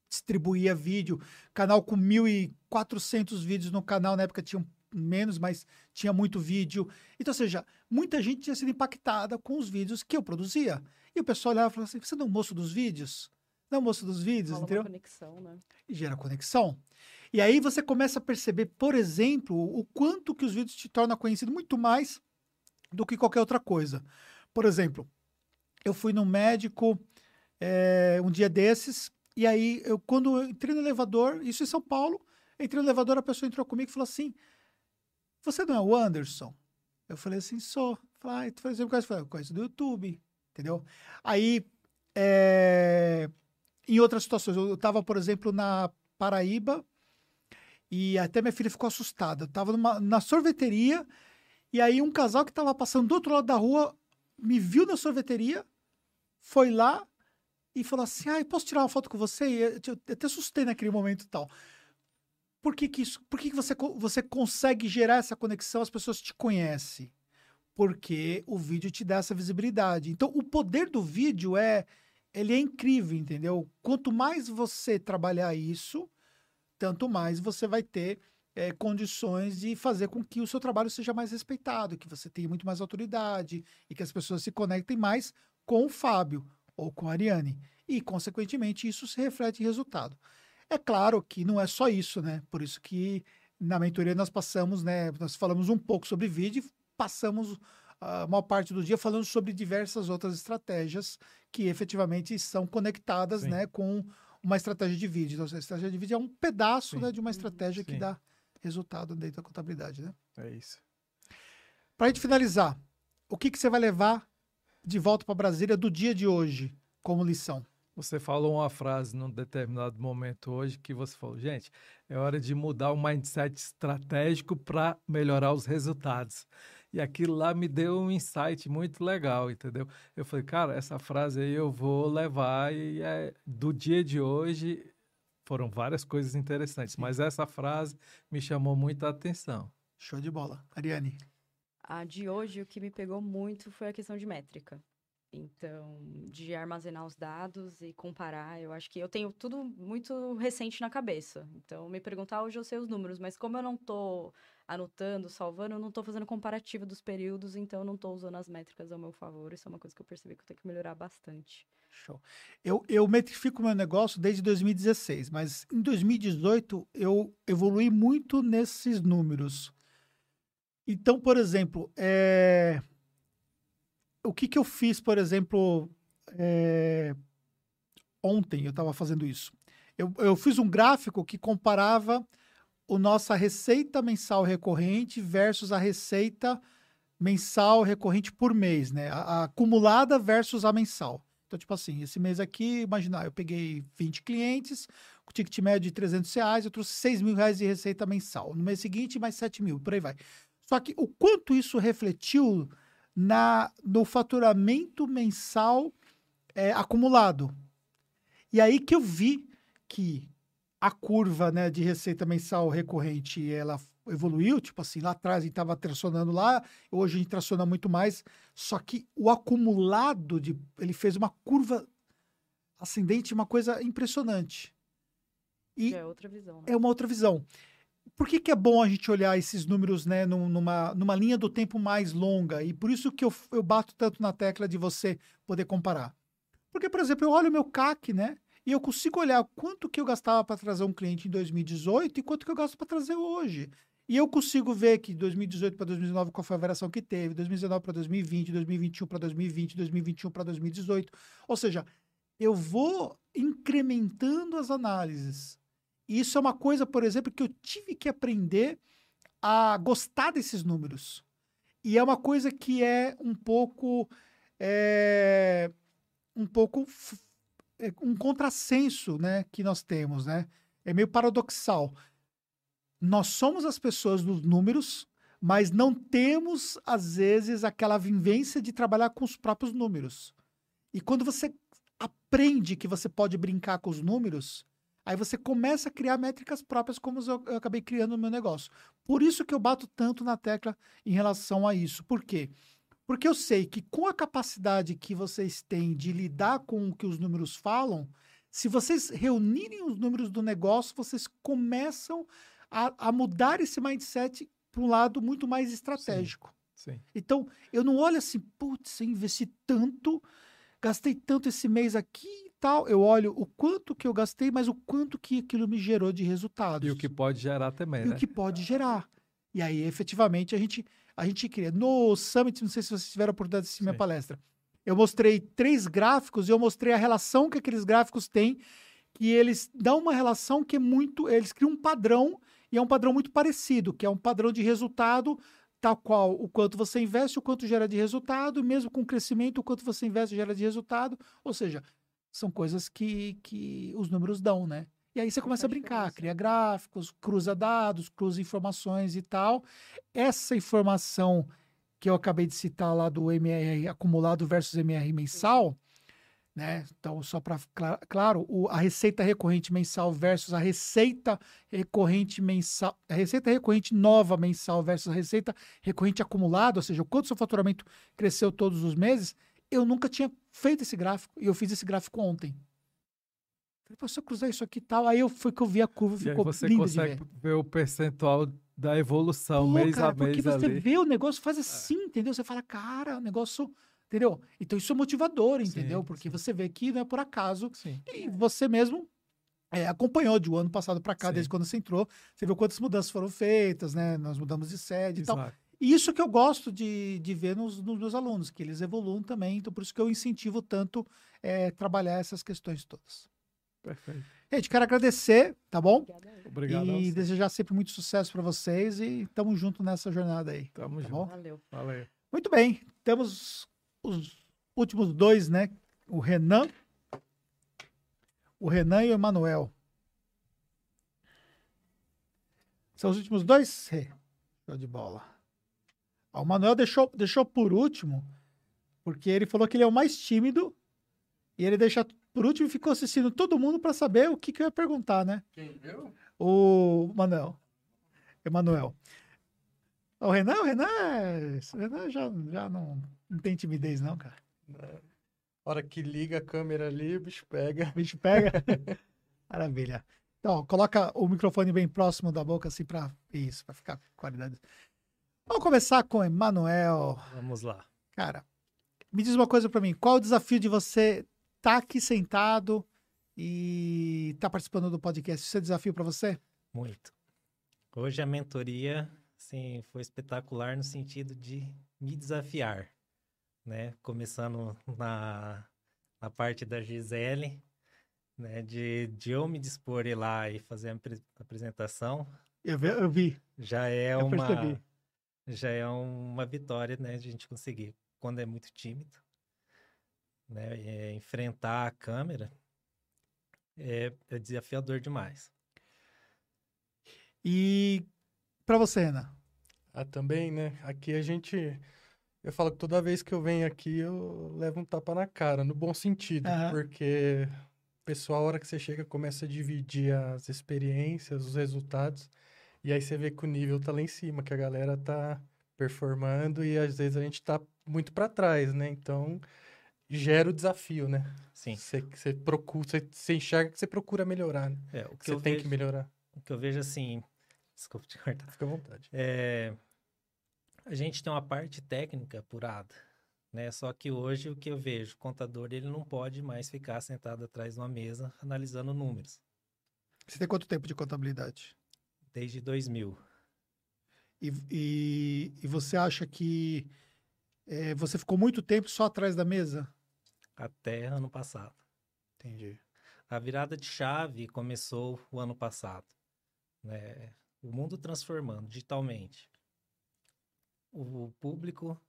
S1: distribuía vídeo, canal com 1.400 vídeos no canal, na época tinha menos, mas tinha muito vídeo. Então, ou seja, muita gente tinha sido impactada com os vídeos que eu produzia. E o pessoal olhava e falava assim, você não é o moço dos vídeos? Não é o moço dos vídeos,
S6: Rola
S1: entendeu?
S6: uma conexão, né?
S1: e gera conexão. E aí você começa a perceber, por exemplo, o quanto que os vídeos te tornam conhecido muito mais do que qualquer outra coisa. Por exemplo, eu fui num médico eh, um dia desses, e aí eu quando eu entrei no elevador, isso em São Paulo, entrei no elevador, a pessoa entrou comigo e falou assim: Você não é o Anderson? Eu falei assim, sou. Falei, ah, tu faz exemplo, eu conheço do YouTube, entendeu? Aí, eh, em outras situações, eu estava, por exemplo, na Paraíba, e até minha filha ficou assustada. Eu estava na sorveteria, e aí um casal que estava passando do outro lado da rua me viu na sorveteria, foi lá e falou assim: Ah, posso tirar uma foto com você? E eu, eu até assustei naquele momento e tal. Por que, que isso? Por que, que você, você consegue gerar essa conexão? As pessoas te conhecem. Porque o vídeo te dá essa visibilidade. Então, o poder do vídeo é ele é incrível, entendeu? Quanto mais você trabalhar isso, tanto mais você vai ter eh, condições de fazer com que o seu trabalho seja mais respeitado, que você tenha muito mais autoridade e que as pessoas se conectem mais com o Fábio ou com a Ariane. E, consequentemente, isso se reflete em resultado. É claro que não é só isso, né? Por isso que na mentoria nós passamos, né? Nós falamos um pouco sobre vídeo e passamos a maior parte do dia falando sobre diversas outras estratégias que efetivamente são conectadas,
S7: Sim.
S1: né, com uma estratégia de vídeo. Então, a estratégia de vídeo é um pedaço, né, de uma estratégia que dá resultado dentro da contabilidade, né?
S7: É isso.
S1: Para a gente finalizar, o que, que você vai levar de volta para Brasília do dia de hoje como lição?
S7: Você falou uma frase num determinado momento hoje que você falou, gente, é hora de mudar o mindset estratégico para melhorar os resultados. E aquilo lá me deu um insight muito legal, entendeu? Eu falei, cara, essa frase aí eu vou levar e é, do dia de hoje foram várias coisas interessantes, mas essa frase me chamou muita atenção.
S1: Show de bola. Ariane.
S6: A de hoje, o que me pegou muito foi a questão de métrica. Então, de armazenar os dados e comparar, eu acho que eu tenho tudo muito recente na cabeça. Então, me perguntar hoje eu sei os números, mas como eu não estou anotando, salvando, eu não estou fazendo comparativo dos períodos, então eu não estou usando as métricas ao meu favor. Isso é uma coisa que eu percebi que eu tenho que melhorar bastante.
S1: Show. Eu, eu metrifico meu negócio desde 2016, mas em 2018 eu evolui muito nesses números. Então, por exemplo, é, o que, que eu fiz, por exemplo, é, ontem eu estava fazendo isso. Eu, eu fiz um gráfico que comparava o nossa receita mensal recorrente versus a receita mensal recorrente por mês, né? A, a acumulada versus a mensal. Então, tipo assim, esse mês aqui, imaginar, eu peguei 20 clientes, com ticket médio de 300 reais, eu trouxe 6 mil reais de receita mensal. No mês seguinte, mais 7 mil, por aí vai. Só que o quanto isso refletiu na, no faturamento mensal é, acumulado. E aí que eu vi que a curva né, de receita mensal recorrente, ela evoluiu, tipo assim, lá atrás a gente estava tracionando lá, hoje a gente traciona muito mais, só que o acumulado, de, ele fez uma curva ascendente, uma coisa impressionante. E
S6: é outra visão, né?
S1: é uma outra visão. Por que, que é bom a gente olhar esses números né, num- numa, numa linha do tempo mais longa? E por isso que eu, eu bato tanto na tecla de você poder comparar. Porque, por exemplo, eu olho o meu CAC, né? E eu consigo olhar quanto que eu gastava para trazer um cliente em 2018 e quanto que eu gasto para trazer hoje. E eu consigo ver que 2018 para 2019 qual foi a variação que teve, 2019 para 2020, 2021 para 2020, 2021 para 2018. Ou seja, eu vou incrementando as análises. E isso é uma coisa, por exemplo, que eu tive que aprender a gostar desses números. E é uma coisa que é um pouco. é, um pouco. é um contrassenso né, que nós temos, né? É meio paradoxal. Nós somos as pessoas dos números, mas não temos, às vezes, aquela vivência de trabalhar com os próprios números. E quando você aprende que você pode brincar com os números, aí você começa a criar métricas próprias, como eu, eu acabei criando no meu negócio. Por isso que eu bato tanto na tecla em relação a isso. Por quê? Porque eu sei que com a capacidade que vocês têm de lidar com o que os números falam, se vocês reunirem os números do negócio, vocês começam a, a mudar esse mindset para um lado muito mais estratégico.
S7: Sim.
S1: Então, eu não olho assim, putz, eu investi tanto, gastei tanto esse mês aqui tal. Eu olho o quanto que eu gastei, mas o quanto que aquilo me gerou de resultados.
S7: E o que pode gerar também,
S1: E
S7: né?
S1: o que pode gerar. E aí, efetivamente, a gente, a gente cria. No Summit, não sei se vocês tiveram a oportunidade de assistir minha
S7: Sim.
S1: palestra, eu mostrei três gráficos e eu mostrei a relação que aqueles gráficos têm, que eles dão uma relação que é muito. Eles criam um padrão, e é um padrão muito parecido, que é um padrão de resultado, tal qual o quanto você investe, o quanto gera de resultado, e mesmo com crescimento, o quanto você investe gera de resultado. Ou seja, são coisas que, que os números dão, né? E aí você começa a brincar, cria gráficos, cruza dados, cruza informações e tal. Essa informação que eu acabei de citar lá do MR acumulado versus MR mensal, né? Então, só para claro, o- a receita recorrente mensal versus a receita recorrente mensal, a receita recorrente nova mensal versus a receita recorrente acumulada, ou seja, o quanto seu faturamento cresceu todos os meses, eu nunca tinha feito esse gráfico e eu fiz esse gráfico ontem. Falei, "Pô, se eu cruzar isso aqui e tal, aí eu foi que eu vi a curva,
S7: E aí
S1: ficou
S7: você
S1: lindo de
S7: consegue
S1: ver.
S7: ver o percentual da evolução
S1: Pô,
S7: mês
S1: cara,
S7: a
S1: porque
S7: mês
S1: você
S7: ali.
S1: vê o negócio faz assim, entendeu? Você fala, cara, o negócio, entendeu? Então isso é motivador,
S7: Sim,
S1: entendeu? Porque
S7: sim.
S1: você vê que não é por acaso
S7: Sim.
S1: e você mesmo é, acompanhou de um ano passado para cá,
S7: Sim.
S1: desde quando você entrou, você viu quantas mudanças foram feitas, né? Nós mudamos de sede e tal. E isso que eu gosto de, de ver nos, nos meus alunos, que eles evoluam também, então por isso que eu incentivo tanto é, trabalhar essas questões todas.
S7: Perfeito.
S1: Gente, quero agradecer, tá bom?
S7: Obrigado. a
S1: e
S7: você.
S1: desejar sempre muito sucesso para vocês e tamo junto nessa jornada aí.
S7: Tamo
S1: tá
S7: junto.
S1: bom?
S6: Valeu.
S7: Valeu.
S1: Muito bem, temos os últimos dois, né? O Renan, o Renan e o Emanuel. São os últimos dois? Rê. Show de bola. Ah, o Manuel deixou, deixou por último, porque ele falou que ele é o mais tímido e ele deixa por último e ficou assistindo todo mundo para saber o que, que eu ia perguntar, né?
S3: Quem? Eu?
S1: O Manuel. Emanuel. O Renan, o Renan, é- o Renan já, já não, não tem timidez, não, cara.
S8: hora que liga a câmera ali, o bicho pega.
S1: O bicho pega. Maravilha. Então, coloca o microfone bem próximo da boca, assim, para isso, para ficar com qualidade. Vamos começar com o Emanuel.
S8: Vamos lá.
S1: Cara, me diz uma coisa para mim. Qual o desafio de você estar aqui sentado e estar participando do podcast? Isso é desafio para você?
S9: Muito. Hoje a mentoria, assim, foi espetacular no sentido de me desafiar, né? Começando na, na parte da Gisele, né? De, de eu me dispor ir lá e fazer a apre- apresentação,
S1: Eu vi. Eu vi.
S9: já é
S1: Eu
S9: uma
S1: percebi.
S9: Já é uma vitória, né? De a gente conseguir. Quando é muito tímido, né? é, enfrentar a câmera é, é desafiador demais.
S1: E para você, Renan?
S8: Ah, também, né? Aqui a gente. Eu falo que toda vez que eu venho aqui, eu levo um tapa na cara, no bom sentido.
S1: Aham.
S8: Porque o pessoal, a hora que você chega, começa a dividir as experiências, os resultados. E aí você vê que o nível tá lá em cima, que a galera tá performando e às vezes a gente tá muito para trás, né? Então gera o desafio, né?
S9: Sim.
S8: Você, você procura, você, você enxerga que você procura melhorar, né?
S9: É, o que
S8: Você tem
S9: vejo,
S8: que melhorar.
S9: o que eu vejo assim, desculpa te cortar.
S8: Fica à vontade.
S9: É, a gente tem uma parte técnica apurada, né? Só que hoje o que eu vejo, o contador ele não pode mais ficar sentado atrás de uma mesa analisando números.
S1: Você tem quanto tempo de contabilidade?
S9: Desde 2000.
S1: E, e, e você acha que é, você ficou muito tempo só atrás da mesa?
S9: até ano passado.
S1: Entendi.
S9: A virada de chave começou o ano passado, né? O mundo transformando digitalmente. O público,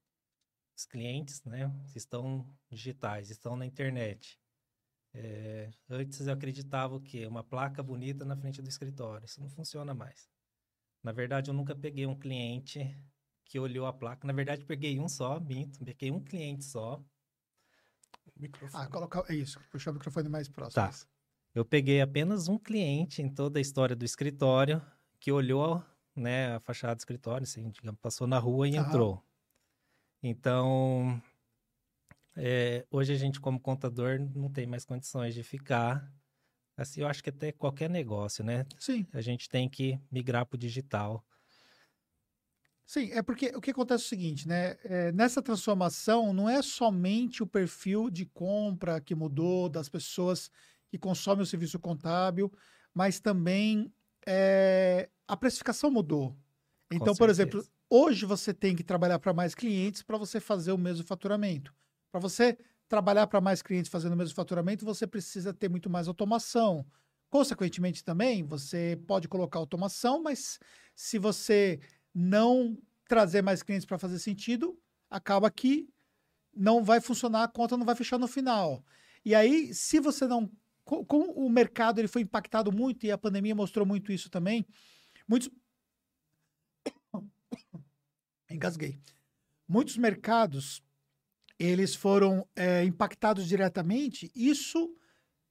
S9: os clientes, né, estão digitais, estão na internet. É, antes eu acreditava o quê? Uma placa bonita na frente do escritório. Isso não funciona mais. Na verdade, eu nunca peguei um cliente que olhou a placa. Na verdade, peguei um só, minto. Peguei um cliente só
S8: Microfone.
S1: Ah, colocar. É isso, puxar o microfone mais próximo.
S9: Tá. Eu peguei apenas um cliente em toda a história do escritório que olhou, né, a fachada do escritório, assim, digamos, passou na rua e
S1: Aham.
S9: entrou. Então, é, hoje a gente como contador não tem mais condições de ficar. Assim, eu acho que até qualquer negócio, né?
S1: Sim,
S9: A gente tem que migrar para o digital.
S1: sim. É porque o que acontece é o seguinte, né? É, nessa transformação, não é somente o perfil de compra que mudou das pessoas que consomem o serviço contábil, mas também é, a precificação mudou. Então, por exemplo, hoje você tem que trabalhar para mais clientes para você fazer o mesmo faturamento. Para você trabalhar para mais clientes fazendo o mesmo faturamento, você precisa ter muito mais automação. Consequentemente, também, você pode colocar automação, mas se você não trazer mais clientes para fazer sentido, acaba que não vai funcionar, a conta não vai fechar no final. E aí, se você não. co- Como o mercado ele foi impactado muito, e a pandemia mostrou muito isso também, muitos. Engasguei. Muitos mercados eles foram é, impactados diretamente. Isso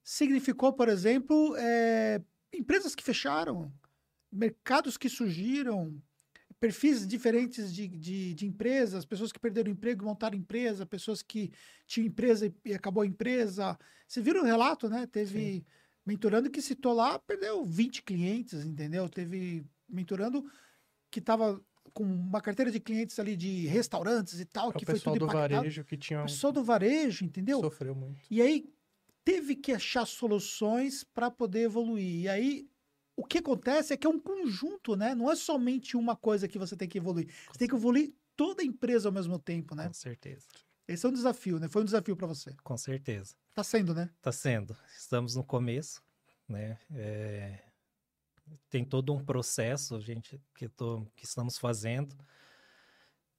S1: significou, por exemplo, é, empresas que fecharam, mercados que surgiram, perfis diferentes de, de, de empresas, pessoas que perderam emprego e montaram empresa, pessoas que tinham empresa e, acabou a empresa. Você viram o relato, né? Teve mentorando que citou lá, perdeu 20 clientes, entendeu? Teve mentorando que estava com uma carteira de clientes ali de restaurantes e tal,
S8: É o
S1: que foi
S8: pessoal
S1: tudo
S8: do
S1: impactado.
S8: varejo que tinha um-
S1: Pessoal do varejo, entendeu?
S8: sofreu muito.
S1: E aí teve que achar soluções para poder evoluir. E aí o que acontece é que é um conjunto, né? Não é somente uma coisa que você tem que evoluir. Você tem que evoluir toda a empresa ao mesmo tempo, né?
S9: Com certeza.
S1: Esse é um desafio, né? Foi um desafio para você.
S9: Com certeza.
S1: Tá sendo, né?
S9: Está sendo. Estamos no começo, né? É, Tem todo um processo, gente, que, tô, que estamos fazendo.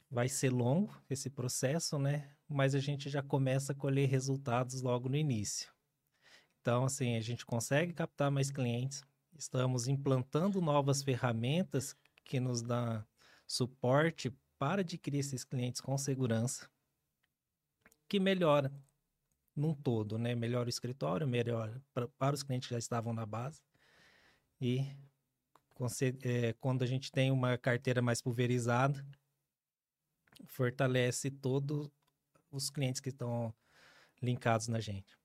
S9: Vai ser longo esse processo, né? Mas a gente já começa a colher resultados logo no início. Então, assim, a gente consegue captar mais clientes. Estamos implantando novas ferramentas que nos dão suporte para adquirir esses clientes com segurança, que melhora num todo, né? Melhora o escritório, melhora pra- para os clientes que já estavam na base. E eh, quando a gente tem uma carteira mais pulverizada, fortalece todos os clientes que estão linkados na gente.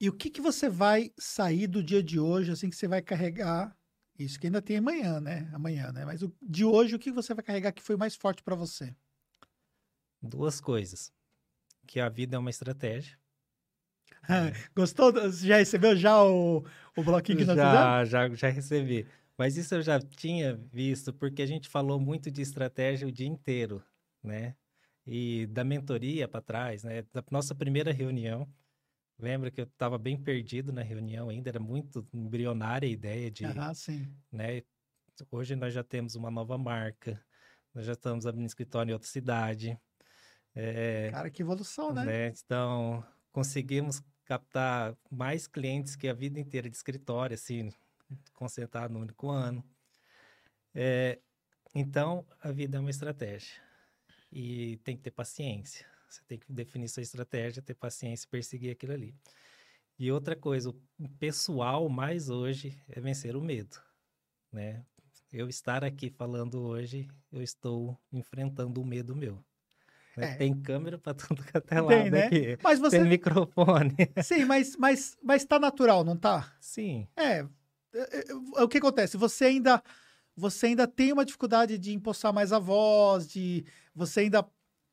S1: E o que, que você vai sair do dia de hoje, assim, que você vai carregar? Isso que ainda tem amanhã, né? Amanhã, né? Mas o, de hoje, o que você vai carregar que foi mais forte para você?
S9: Duas coisas. Que a vida é uma estratégia.
S1: Gostou? Você Já recebeu já o, o bloquinho que nós
S9: já, já, já recebi. Mas isso eu já tinha visto, porque a gente falou muito de estratégia o dia inteiro, né? E da mentoria para trás, né? Da nossa primeira reunião. Lembra que eu estava bem perdido na reunião ainda, era muito embrionária a ideia de,
S1: Ah, sim.
S9: né? Hoje nós já temos uma nova marca, nós já estamos abrindo escritório em outra cidade. É,
S1: Cara, que evolução, né?
S9: né? Então, conseguimos captar mais clientes que a vida inteira de escritório, assim, concentrado num único ano. É, então, a vida é uma estratégia. E tem que ter paciência. Você tem que definir sua estratégia, ter paciência e perseguir aquilo ali. E outra coisa, o pessoal mais hoje é vencer o medo, né? Eu estar aqui falando hoje, eu estou enfrentando o medo meu.
S1: É.
S9: Tem câmera para tudo que até lá
S1: Tem, né?
S9: aqui.
S1: Mas
S9: Tem
S1: você.
S9: microfone.
S1: Sim, mas, mas, mas tá natural, não tá?
S9: Sim,
S1: É, é, é, é, o que acontece? Você ainda, você ainda tem uma dificuldade de empossar mais a voz, de você ainda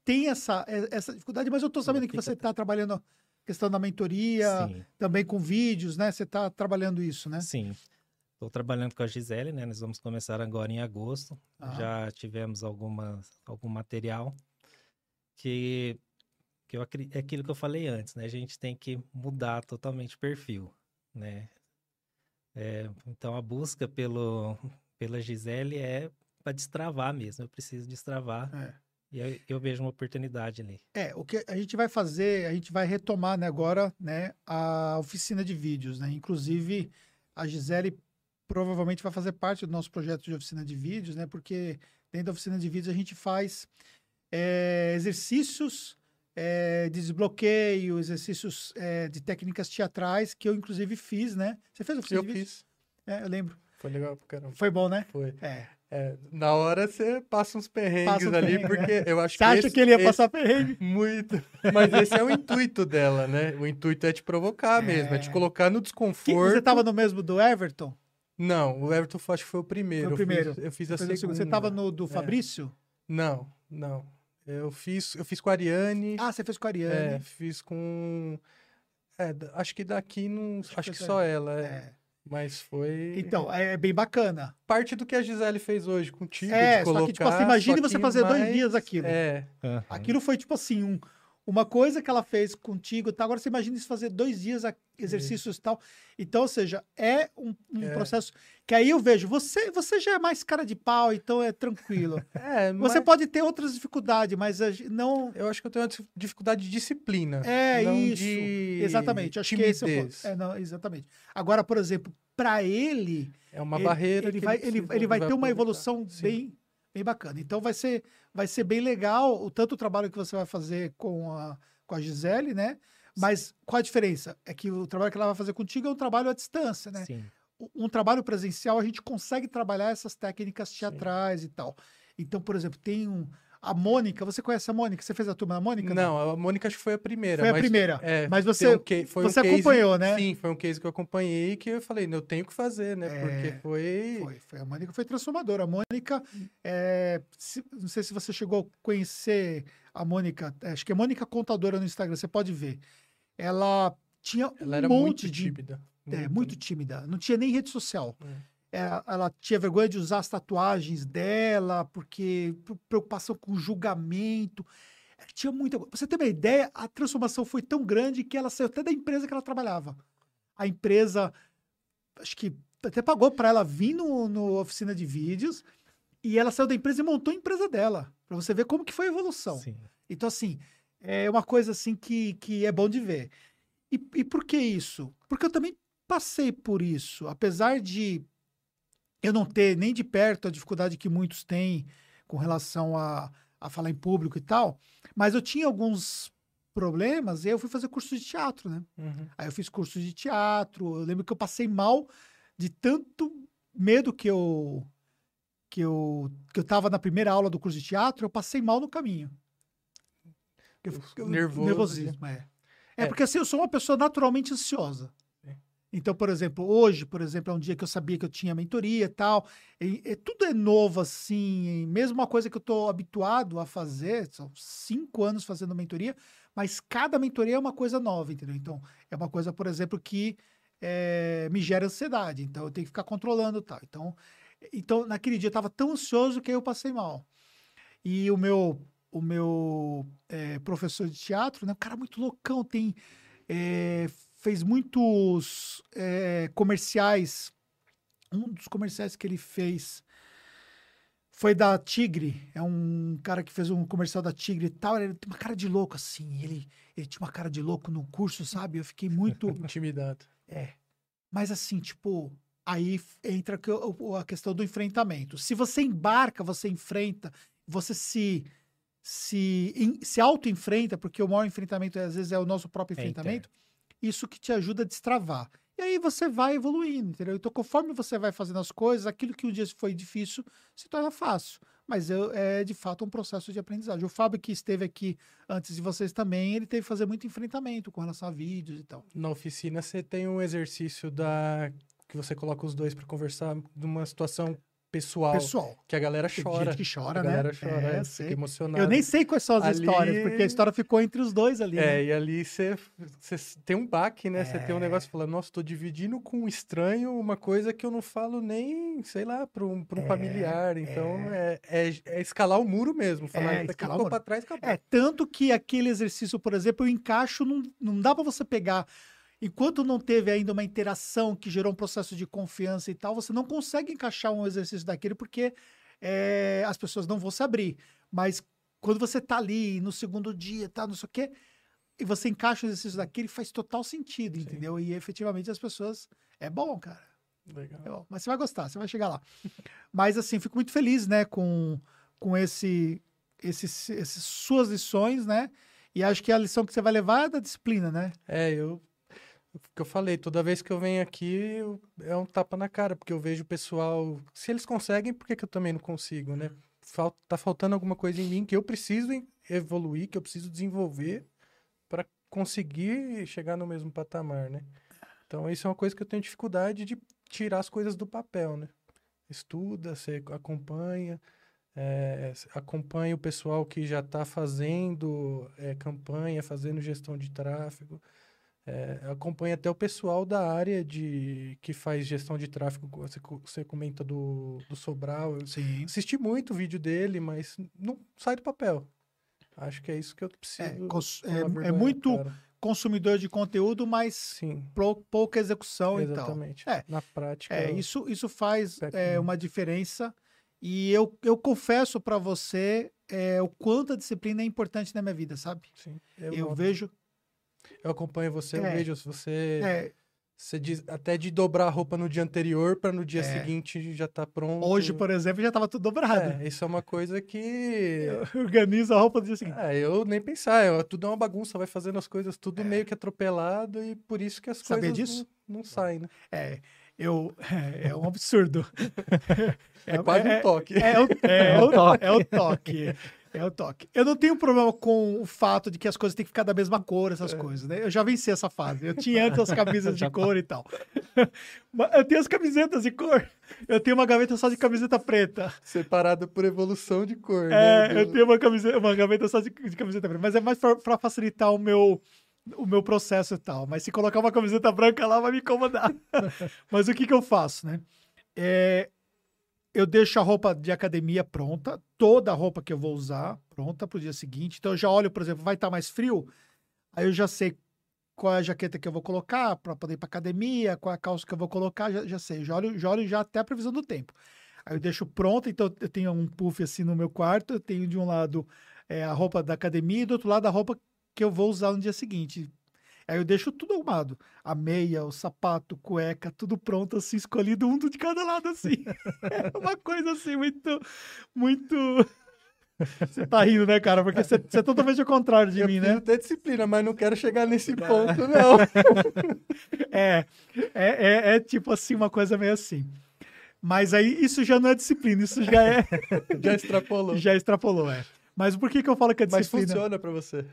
S1: tem essa, essa dificuldade, mas eu tô sabendo que você está trabalhando a questão da mentoria,
S9: sim,
S1: também com vídeos, né? Você está trabalhando isso, né?
S9: sim. Estou trabalhando com a Gisele, né? Nós vamos começar agora em agosto.
S1: Ah.
S9: Já tivemos algumas, algum material que, que eu, é aquilo que eu falei antes, né? A gente tem que mudar totalmente o perfil, né? É, então a busca pelo, pela Gisele é para destravar mesmo. Eu preciso destravar
S1: É.
S9: e eu, eu vejo uma oportunidade ali.
S1: É, o que a gente vai fazer, a gente vai retomar né, agora né, a oficina de vídeos, né? Inclusive, a Gisele provavelmente vai fazer parte do nosso projeto de oficina de vídeos, né? Porque dentro da oficina de vídeos a gente faz é, exercícios é, de desbloqueio, exercícios é, de técnicas teatrais, que eu inclusive fiz, né? Você fez
S8: Eu fiz.
S1: É, eu lembro.
S8: Foi legal pra caramba.
S1: Foi bom, né?
S8: Foi.
S1: É.
S8: É, na hora você passa uns perrengues
S1: Passa uns
S8: ali,
S1: perrengues,
S8: porque eu acho
S1: Você
S8: que.
S1: acha
S8: esse-
S1: que ele ia
S8: esse-
S1: passar perrengue?
S8: Muito. Mas esse é o intuito dela, né? O intuito é te provocar mesmo, é te
S1: É.
S8: colocar no desconforto.
S1: você tava no mesmo do Everton?
S8: Não, o Everton acho que foi o primeiro.
S1: Foi o primeiro.
S8: Eu fiz, eu fiz a
S1: Você
S8: segunda.
S1: Você tava no do
S8: É.
S1: Fabrício?
S8: Não, não. Eu fiz, eu fiz com a Ariane.
S1: Ah, você fez com a
S8: é,
S1: Ariane.
S8: fiz com. É, da- acho que daqui não.
S1: Acho que
S8: Acho que
S1: foi
S8: só ela, é.
S1: É.
S8: Mas foi.
S1: Então, é bem bacana.
S8: parte do que a Gisele fez hoje contigo.
S1: É,
S8: de
S1: só
S8: colocar,
S1: que, tipo assim, imagine
S8: só
S1: você
S8: que
S1: fazer dois
S8: mais-
S1: dias aquilo.
S8: É.
S1: Aquilo foi tipo assim, um, uma coisa que ela fez contigo, tá? Agora você imagina isso fazer dois dias exercícios e tal. Então, ou seja, é um, um
S8: É.
S1: processo que aí eu vejo, você, você já é mais cara de pau, então é tranquilo.
S8: É,
S1: Você
S8: mas
S1: pode ter outras dificuldades, mas não.
S8: eu acho que eu tenho uma dif- dificuldade de disciplina.
S1: É isso.
S8: de
S1: Exatamente. Acho que esse é o. É, não, exatamente. Agora, por exemplo, para ele,
S8: É uma
S1: ele,
S8: barreira.
S1: ele vai, ele, ele vai ter uma evolução
S8: Sim.
S1: bem, bem bacana. Então vai ser, vai ser bem legal o tanto o trabalho que você vai fazer com a, com a Gisele, né? Mas qual a diferença? É que o trabalho que ela vai fazer contigo é um trabalho à distância, né?
S9: Sim.
S1: Um- Um trabalho presencial, a gente consegue trabalhar essas técnicas teatrais e tal. Então, por exemplo, tem um. A Mônica, você conhece a Mônica? Você fez a turma da Mônica?
S8: Não, a Mônica acho que foi a primeira.
S1: Foi a
S8: mas-
S1: primeira.
S8: É,
S1: Mas você-
S8: um um
S1: você
S8: case-
S1: acompanhou, né?
S8: Sim, foi um case que eu acompanhei que eu falei, eu tenho que fazer, né?
S1: É,
S8: Porque foi...
S1: Foi, foi. A Mônica foi transformadora. A Mônica, é, se- não sei se você chegou a conhecer a Mônica, é, acho que é Mônica Contadora no Instagram, você pode ver. Ela tinha
S8: Ela
S1: um
S8: era
S1: monte
S8: muito
S1: de.
S8: tímida.
S1: É, muito tímida. Não tinha nem rede social.
S8: É.
S1: É, ela tinha vergonha de usar as tatuagens dela, porque pre- preocupação com julgamento. É, Tinha muita coisa. Você ter uma ideia, a transformação foi tão grande que ela saiu até da empresa que ela trabalhava. A empresa, acho que até pagou para ela vir no, no oficina de vídeos e ela saiu da empresa e montou a empresa dela. Para você ver como que foi a evolução.
S9: Sim.
S1: Então, assim, é uma coisa assim que, que é bom de ver. E, e por que isso? Porque eu também passei por isso. Apesar de eu não ter nem de perto a dificuldade que muitos têm com relação a, a falar em público e tal, mas eu tinha alguns problemas e aí eu fui fazer curso de teatro, né?
S8: Uhum.
S1: Aí eu fiz curso de teatro. Eu lembro que eu passei mal de tanto medo que eu que eu que eu tava na primeira aula do curso de teatro, eu passei mal no caminho. Eu, eu-
S8: Nervoso,
S1: nervosismo, é. é.
S8: É.
S1: porque assim, eu sou uma pessoa naturalmente ansiosa. Então, por exemplo, hoje, por exemplo, é um dia que eu sabia que eu tinha mentoria e tal. E, e tudo é novo, assim. mesmo uma coisa que eu estou habituado a fazer, são cinco anos fazendo mentoria, mas cada mentoria é uma coisa nova, entendeu? Então, é uma coisa, por exemplo, que eh, me gera ansiedade. Então, eu tenho que ficar controlando tal. Então, então naquele dia eu estava tão ansioso que aí eu passei mal. E o meu, o meu eh, professor de teatro, né? Um cara muito loucão, tem... eh, fez muitos eh, comerciais. Um dos comerciais que ele fez foi da Tigre. É um cara que fez um comercial da Tigre e tal. Ele tem uma cara de louco, assim. Ele, ele tinha uma cara de louco no curso, sabe? Eu fiquei muito.
S8: Intimidado.
S1: É. Mas assim, tipo, aí entra a questão do enfrentamento. Se você embarca, você enfrenta, você se se, se auto-enfrenta, porque o maior enfrentamento às vezes é o nosso próprio
S9: É
S1: enfrentamento, isso que te ajuda a destravar. E aí você vai evoluindo, entendeu? Então, conforme você vai fazendo as coisas, aquilo que um dia foi difícil se torna fácil. Mas eu- é de fato um processo de aprendizagem. O Fábio, que esteve aqui antes de vocês também, ele teve que fazer muito enfrentamento com relação a vídeos e tal.
S8: Na oficina você tem um exercício da que você coloca os dois pra conversar de uma situação pessoal,
S1: Pessoal,
S8: que a galera
S1: tem
S8: chora.
S1: gente que chora,
S8: a
S1: né?
S8: galera chora,
S1: É,
S8: é, fica emocionado.
S1: Eu nem sei quais são as
S8: Ali-
S1: histórias, porque a história ficou entre os dois ali.
S8: É,
S1: né?
S8: e ali você, tem um baque, né? Você tem um
S1: É.
S8: negócio falando, nossa, tô dividindo com um estranho uma coisa que eu não falo nem, sei lá, pra um, pra um
S1: É,
S8: familiar. Então, é, é, é escalar o muro mesmo. Falar,
S1: É,
S8: isso aqui
S1: escalar o
S8: ficou pra trás, acabou.
S1: É, tanto que aquele exercício, por exemplo, eu encaixo, não, não dá para você pegar. Enquanto não teve ainda uma interação que gerou um processo de confiança e tal, você não consegue encaixar um exercício daquele porque é, as pessoas não vão se abrir. Mas quando você tá ali no segundo dia, tá, não sei o quê, e você encaixa o exercício daquele, faz total sentido,
S8: Sim.
S1: entendeu? E efetivamente as pessoas. É bom, cara.
S8: Legal.
S1: É bom, mas você vai gostar, você vai chegar lá. Mas assim, fico muito feliz, né, com, com esse, esses, esses suas lições, né? E acho que a lição que você vai levar é da disciplina, né?
S8: É, eu. Que eu falei, toda vez que eu venho aqui eu- é um tapa na cara, porque eu vejo o pessoal. Se eles conseguem, por que, que eu também não consigo, né? Fal- tá faltando alguma coisa em mim que eu preciso evoluir, que eu preciso desenvolver para conseguir chegar no mesmo patamar, né? Então, isso é uma coisa que eu tenho dificuldade de tirar as coisas do papel, né? Estuda, você acompanha, é, acompanha o pessoal que já está fazendo é, campanha, fazendo gestão de tráfego. É, acompanha até o pessoal da área de que faz gestão de tráfego. Você, você comenta do, do Sobral. Eu
S1: Sim.
S8: assisti muito o vídeo dele, mas não sai do papel. Acho que é isso que eu preciso.
S1: É, cons- é- é muito
S8: cara.
S1: Consumidor de conteúdo, mas
S8: Sim,
S1: pou- pouca execução e tal.
S8: exatamente.
S1: É.
S8: Na prática.
S1: É, isso, isso faz é, uma diferença. E eu, eu confesso para você é, o quanto a disciplina é importante na minha vida, sabe?
S8: sim,
S1: Eu,
S8: eu,
S1: vejo.
S8: Eu acompanho você, eu
S1: É.
S8: vejo se você.
S1: é,
S8: Você diz até de dobrar a roupa no dia anterior para no dia
S1: É.
S8: seguinte já tá pronto.
S1: hoje, por exemplo, já estava tudo dobrado.
S8: É, isso é uma coisa que.
S1: Eu organizo a roupa do dia seguinte.
S8: É, eu nem pensar, eu- tudo é uma bagunça, vai fazendo as coisas tudo meio que atropelado e por isso que as
S1: Sabia
S8: coisas
S1: disso?
S8: Não, não saem, né?
S1: É, eu, é, um absurdo.
S8: É, quase um toque.
S1: É, o, é, o, é o toque. É o toque. Eu não tenho problema com o fato de que as coisas têm que ficar da mesma cor, essas coisas, né? Eu já venci essa fase. Eu tinha antes as camisas de cor e tal. Mas Eu tenho as camisetas de cor. Eu tenho uma gaveta só de camiseta preta.
S8: Separado por evolução de cor,
S1: É,
S8: né?
S1: eu tenho uma, camiseta, uma gaveta só de, de camiseta preta. Mas é mais para facilitar o meu, o meu processo e tal. Mas se colocar uma camiseta branca lá, vai me incomodar. Mas o que, que eu faço, né? É, eu deixo a roupa de academia pronta, toda a roupa que eu vou usar pronta para o dia seguinte. Então eu já olho, por exemplo, vai estar mais frio, aí eu já sei qual é a jaqueta que eu vou colocar para poder ir para academia, qual é a calça que eu vou colocar, já, já sei. Já olho, já olho já até a previsão do tempo. Aí eu deixo pronta, então eu tenho um puff assim no meu quarto, eu tenho de um lado é, a roupa da academia e do outro lado a roupa que eu vou usar no dia seguinte. Aí eu deixo tudo arrumado. A meia, o sapato, cueca, tudo pronto, assim, escolhido um de cada lado, assim. É uma coisa assim, muito. Muito. Você tá rindo, né, cara? Porque você, é totalmente ao contrário de
S8: eu
S1: mim, né?
S8: ter disciplina, mas não quero chegar nesse ponto, não.
S1: É, é, é, é tipo assim, uma coisa meio assim. Mas aí isso já não é disciplina, isso já é.
S8: Já extrapolou.
S1: já extrapolou, é. Mas por que, que eu falo que é
S8: Mas
S1: disciplina?
S8: funciona pra você.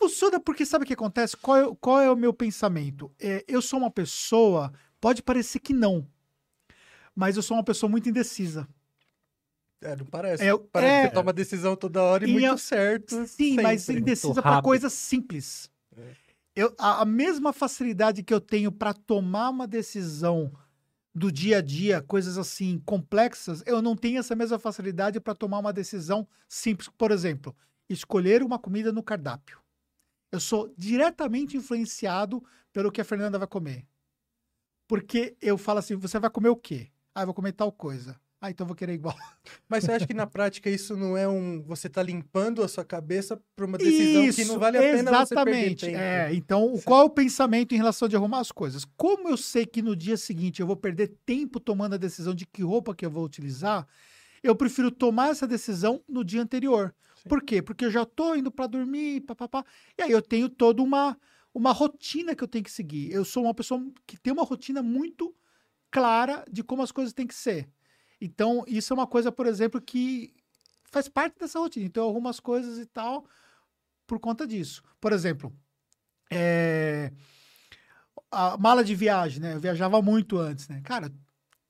S1: Funciona porque sabe o que acontece? Qual é, qual é o meu pensamento? É, eu sou uma pessoa, pode parecer que não, mas eu sou uma pessoa muito indecisa.
S8: É, não parece.
S1: É,
S8: parece
S1: é.
S8: que você toma decisão toda hora e
S1: E
S8: muito
S1: eu-
S8: certo.
S1: Sim, mas
S8: sempre.
S1: indecisa para coisas simples. Eu, a, a mesma facilidade que eu tenho para tomar uma decisão do dia a dia, coisas assim complexas, eu não tenho essa mesma facilidade para tomar uma decisão simples. Por exemplo, escolher uma comida no cardápio. Eu sou diretamente influenciado pelo que a Fernanda vai comer. Porque eu falo assim: você vai comer o quê? Ah, eu vou comer tal coisa. Ah, então eu vou querer igual.
S8: Mas você acha que na prática isso não é um. Você tá limpando a sua cabeça pra uma decisão que não vale a pena você perder
S1: exatamente.
S8: tempo.
S1: É, então, qual é o pensamento em relação de arrumar as coisas? Como eu sei que no dia seguinte eu vou perder tempo tomando a decisão de que roupa que eu vou utilizar, eu prefiro tomar essa decisão no dia anterior. Por quê? Porque eu já tô indo para dormir, papapá, e aí eu tenho toda uma uma rotina que eu tenho que seguir. Eu sou uma pessoa que tem uma rotina muito clara de como as coisas têm que ser. Então, isso é uma coisa, por exemplo, que faz parte dessa rotina. Então, eu arrumo as coisas e tal por conta disso. Por exemplo, é, a mala de viagem, né? Eu viajava muito antes, né? Cara,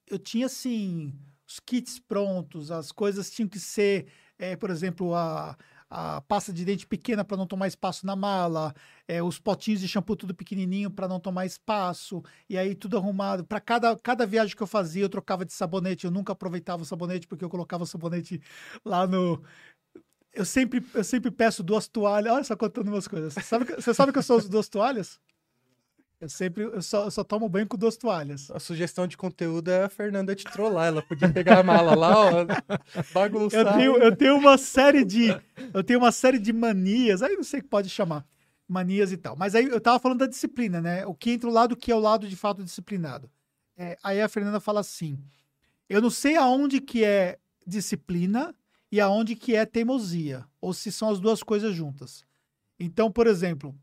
S1: eu tinha, assim, os kits prontos, as coisas tinham que ser, é, por exemplo, a, a pasta de dente pequena para não tomar espaço na mala, é, os potinhos de shampoo tudo pequenininho para não tomar espaço, e aí tudo arrumado. Para cada, cada viagem que eu fazia, eu trocava de sabonete, eu nunca aproveitava o sabonete porque eu colocava o sabonete lá no. Eu sempre, eu sempre peço duas toalhas. Olha só contando umas coisas. Você sabe, que- você sabe que eu só uso duas toalhas? Eu sempre, eu só, eu só tomo banho com duas toalhas.
S8: A sugestão de conteúdo é a Fernanda te trollar. Ela podia pegar a mala lá, ó, bagunçar.
S1: Eu tenho, eu tenho uma série de. Eu tenho uma série de manias, aí não sei o que pode chamar. Manias e tal. Mas aí eu tava falando da disciplina, né? O que entra o lado que é o lado de fato disciplinado. É, aí a Fernanda fala assim: eu não sei aonde que é disciplina e aonde que é teimosia, ou se são as duas coisas juntas. Então, por exemplo,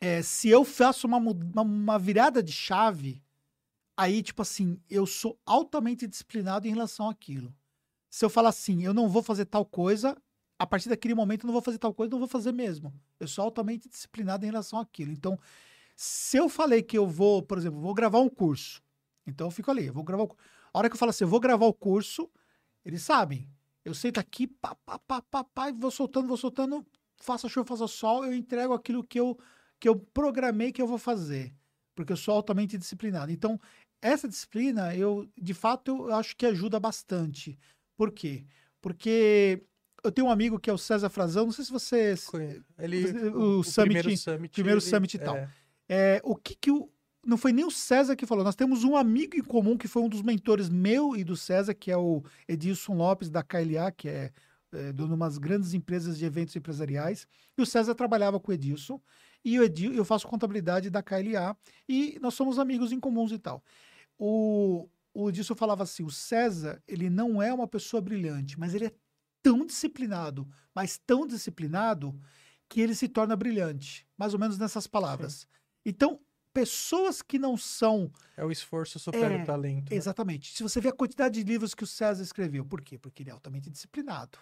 S1: é, se eu faço uma, uma, uma virada de chave, aí, tipo assim, eu sou altamente disciplinado em relação àquilo. Se eu falar assim, eu não vou fazer tal coisa, a partir daquele momento eu não vou fazer tal coisa, não vou fazer mesmo. Eu sou altamente disciplinado em relação àquilo. Então, se eu falei que eu vou, por exemplo, vou gravar um curso, então eu fico ali, eu vou gravar o A hora que eu falo assim, eu vou gravar o curso, eles sabem. Eu sento aqui, pá, pá, pá, pá, pá, e vou soltando, vou soltando, faça chuva, faça sol, eu entrego aquilo que eu, que eu programei que eu vou fazer. Porque eu sou altamente disciplinado. Então, essa disciplina, eu, de fato, eu acho que ajuda bastante. Por quê? Porque eu tenho um amigo que é o César Frazão, não sei se vocês
S8: Conhe- Ele,
S1: O summit-
S8: primeiro summit.
S1: primeiro
S8: ele-
S1: summit e tal.
S8: é,
S1: é, o que que o. Não foi nem o César que falou. Nós temos um amigo em comum que foi um dos mentores meu e do César, que é o Edilson Lopes, da KLA, que é, é dono de umas grandes empresas de eventos empresariais. E o César trabalhava com o Edilson. E o Edil, eu faço contabilidade da KLA. E nós somos amigos em comuns e tal. O, o Edilson falava assim: o César, ele não é uma pessoa brilhante, mas ele é tão disciplinado, mas tão disciplinado, que ele se torna brilhante. Mais ou menos nessas palavras. Então, pessoas que não são.
S8: é o esforço supera
S1: É,
S8: o talento. né?
S1: Exatamente. Se você vê a quantidade de livros que o César escreveu, por quê? Porque ele é altamente disciplinado.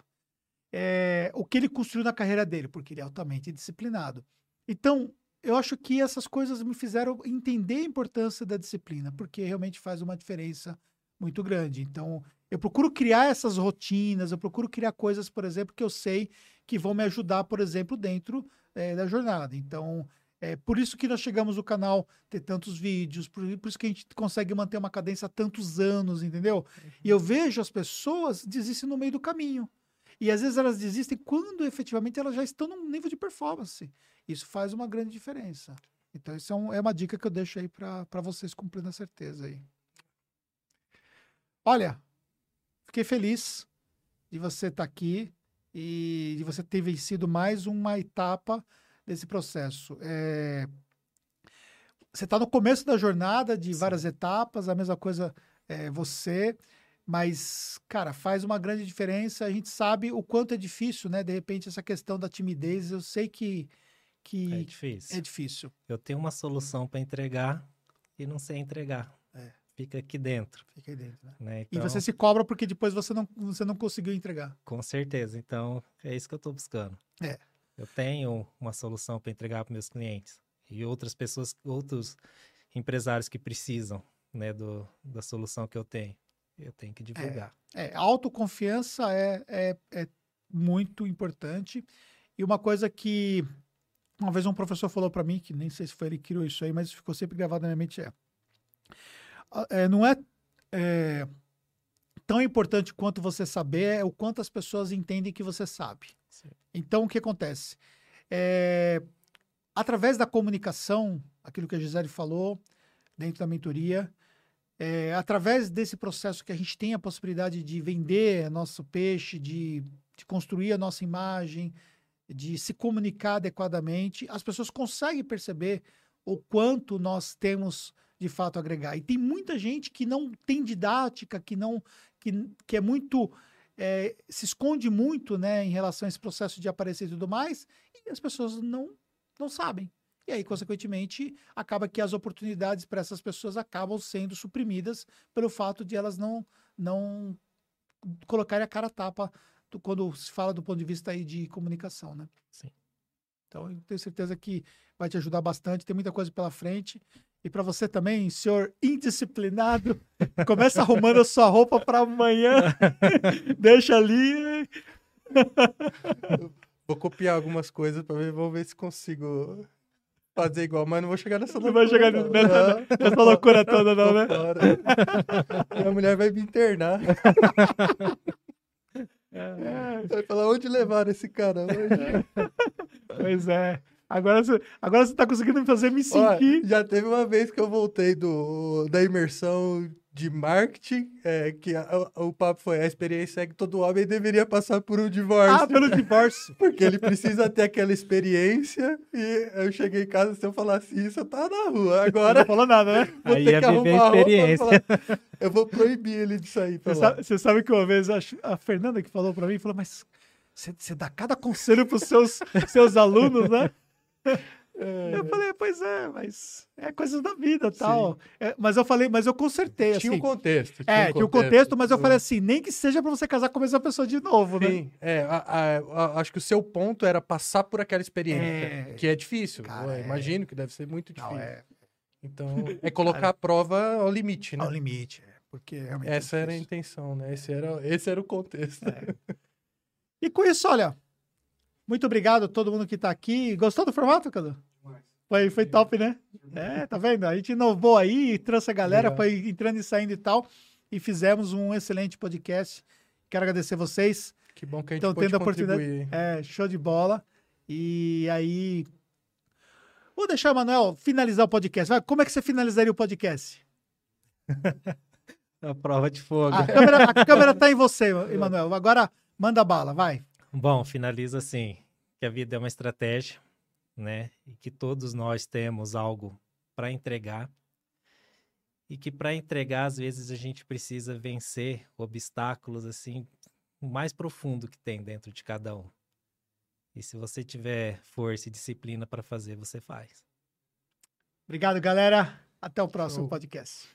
S1: É, o que ele construiu na carreira dele, porque ele é altamente disciplinado. Então, eu acho que essas coisas me fizeram entender a importância da disciplina, porque realmente faz uma diferença muito grande. Então, eu procuro criar essas rotinas, eu procuro criar coisas, por exemplo, que eu sei que vão me ajudar, por exemplo, dentro eh, da jornada. Então, é por isso que nós chegamos no canal ter tantos vídeos, por, por isso que a gente consegue manter uma cadência há tantos anos, entendeu? E eu vejo as pessoas desistem no meio do caminho. E às vezes elas desistem quando efetivamente elas já estão num nível de performance. Isso faz uma grande diferença. Então, isso é, um- é uma dica que eu deixo aí para vocês com plena certeza aí. Olha, fiquei feliz de você estar aqui e de você ter vencido mais uma etapa desse processo. É, Você está no começo da jornada de várias etapas, a mesma coisa é, você, mas, cara, faz uma grande diferença. A gente sabe o quanto é difícil, né? De repente, essa questão da timidez, eu sei que,
S9: É
S1: que
S9: difícil.
S1: é difícil.
S9: Eu tenho uma solução para entregar e não sei entregar.
S1: É.
S9: Fica aqui dentro,
S1: Fica aí dentro, né?
S9: né?
S1: E
S9: Então,
S1: você se cobra porque depois você não, você não conseguiu entregar.
S9: com certeza. Então, é isso que eu estou buscando.
S1: É.
S9: Eu tenho uma solução para entregar para meus clientes e outras pessoas, outros empresários que precisam, né, do, da solução que eu tenho. Eu tenho que divulgar.
S1: É, a autoconfiança é, é, é muito importante. E uma coisa que uma vez um professor falou para mim, que nem sei se foi ele que criou isso aí, mas ficou sempre gravado na minha mente, é, a- é, não é, é tão importante quanto você saber, é o quanto as pessoas entendem que você sabe.
S9: Sim.
S1: Então, o que acontece? É, através da comunicação, aquilo que a Gisele falou, dentro da mentoria, é, através desse processo que a gente tem a possibilidade de vender nosso peixe, de, de construir a nossa imagem, de se comunicar adequadamente, as pessoas conseguem perceber o quanto nós temos de fato agregar. E tem muita gente que não tem didática, que não que, que é muito é, se esconde muito, né, em relação a esse processo de aparecer e tudo mais, e as pessoas não não sabem. E aí, consequentemente, acaba que as oportunidades para essas pessoas acabam sendo suprimidas pelo fato de elas não não colocarem a cara tapa do- quando se fala do ponto de vista aí de comunicação, né?
S9: Sim.
S1: Então, eu tenho certeza que vai te ajudar bastante, tem muita coisa pela frente. E para você também, senhor indisciplinado, começa arrumando a sua roupa para amanhã, deixa ali.
S8: Vou copiar algumas coisas pra ver, vamos ver se consigo fazer igual, mas não vou chegar nessa
S1: Não vai chegar
S8: não.
S1: nessa-
S8: Não,
S1: nessa loucura toda, não, né?
S8: Minha mulher vai me internar. Vai falar, onde levaram esse cara hoje?
S1: Pois é. Agora você, agora você tá conseguindo me fazer me sentir.
S8: já teve uma vez que eu voltei do, da imersão de marketing, é, que a- o, papo foi, a experiência é que todo homem deveria passar por um divórcio.
S1: Ah, pelo divórcio.
S8: Porque ele precisa ter aquela experiência. E eu cheguei em casa, se eu falasse isso, eu tava na rua. Agora
S1: Não falou nada, né?
S8: vou
S9: Aí
S8: ter
S9: ia
S8: que arrumar
S9: a
S8: a roupa e
S9: experiência.
S8: falar, Eu vou proibir ele de sair pra
S1: Você
S8: lá.
S1: sabe, você sabe que uma vez a, a Fernanda que falou pra mim, falou, mas Você, você dá cada conselho pros seus, seus alunos, né? Eu falei, pois é, mas é coisas da vida tal. É, mas eu falei, mas eu consertei,
S8: Tinha
S1: assim.
S8: um contexto.
S1: é, tinha o contexto, mas eu falei assim, nem que seja pra você casar com a mesma pessoa de novo, né?
S8: Sim, é, a- a- a- acho que o seu ponto era passar por aquela experiência,
S1: É.
S8: que é difícil.
S1: Cara,
S8: eu
S1: é.
S8: imagino que deve ser muito difícil.
S1: Não, é
S8: Então, é colocar a prova ao limite, né?
S1: ao limite, é, porque realmente é
S8: Essa era a intenção, né? Esse era, esse era o contexto.
S1: E com isso, olha, muito obrigado a todo mundo que tá aqui. Gostou do formato, Cadu? Foi, foi top, né? É, tá vendo? A gente inovou aí, trouxe a galera, foi entrando e saindo e tal, e fizemos um excelente podcast. Quero agradecer vocês.
S8: Que bom que a gente
S1: Então, tendo a oportunidade-
S8: contribuir.
S1: É, show de bola. E aí. Vou deixar o Manuel finalizar o podcast. Vai, como é que você finalizaria o podcast?
S9: A prova de fogo.
S1: A câmera, a câmera tá em você, Emanuel. Agora manda bala, vai.
S9: Bom, finaliza assim, que a vida é uma estratégia, né? E que todos nós temos algo para entregar. E que para entregar, às vezes, a gente precisa vencer obstáculos assim, o mais profundo que tem dentro de cada um. E se você tiver força e disciplina para fazer, você faz.
S1: Obrigado, galera. Até o próximo
S8: Show.
S1: podcast.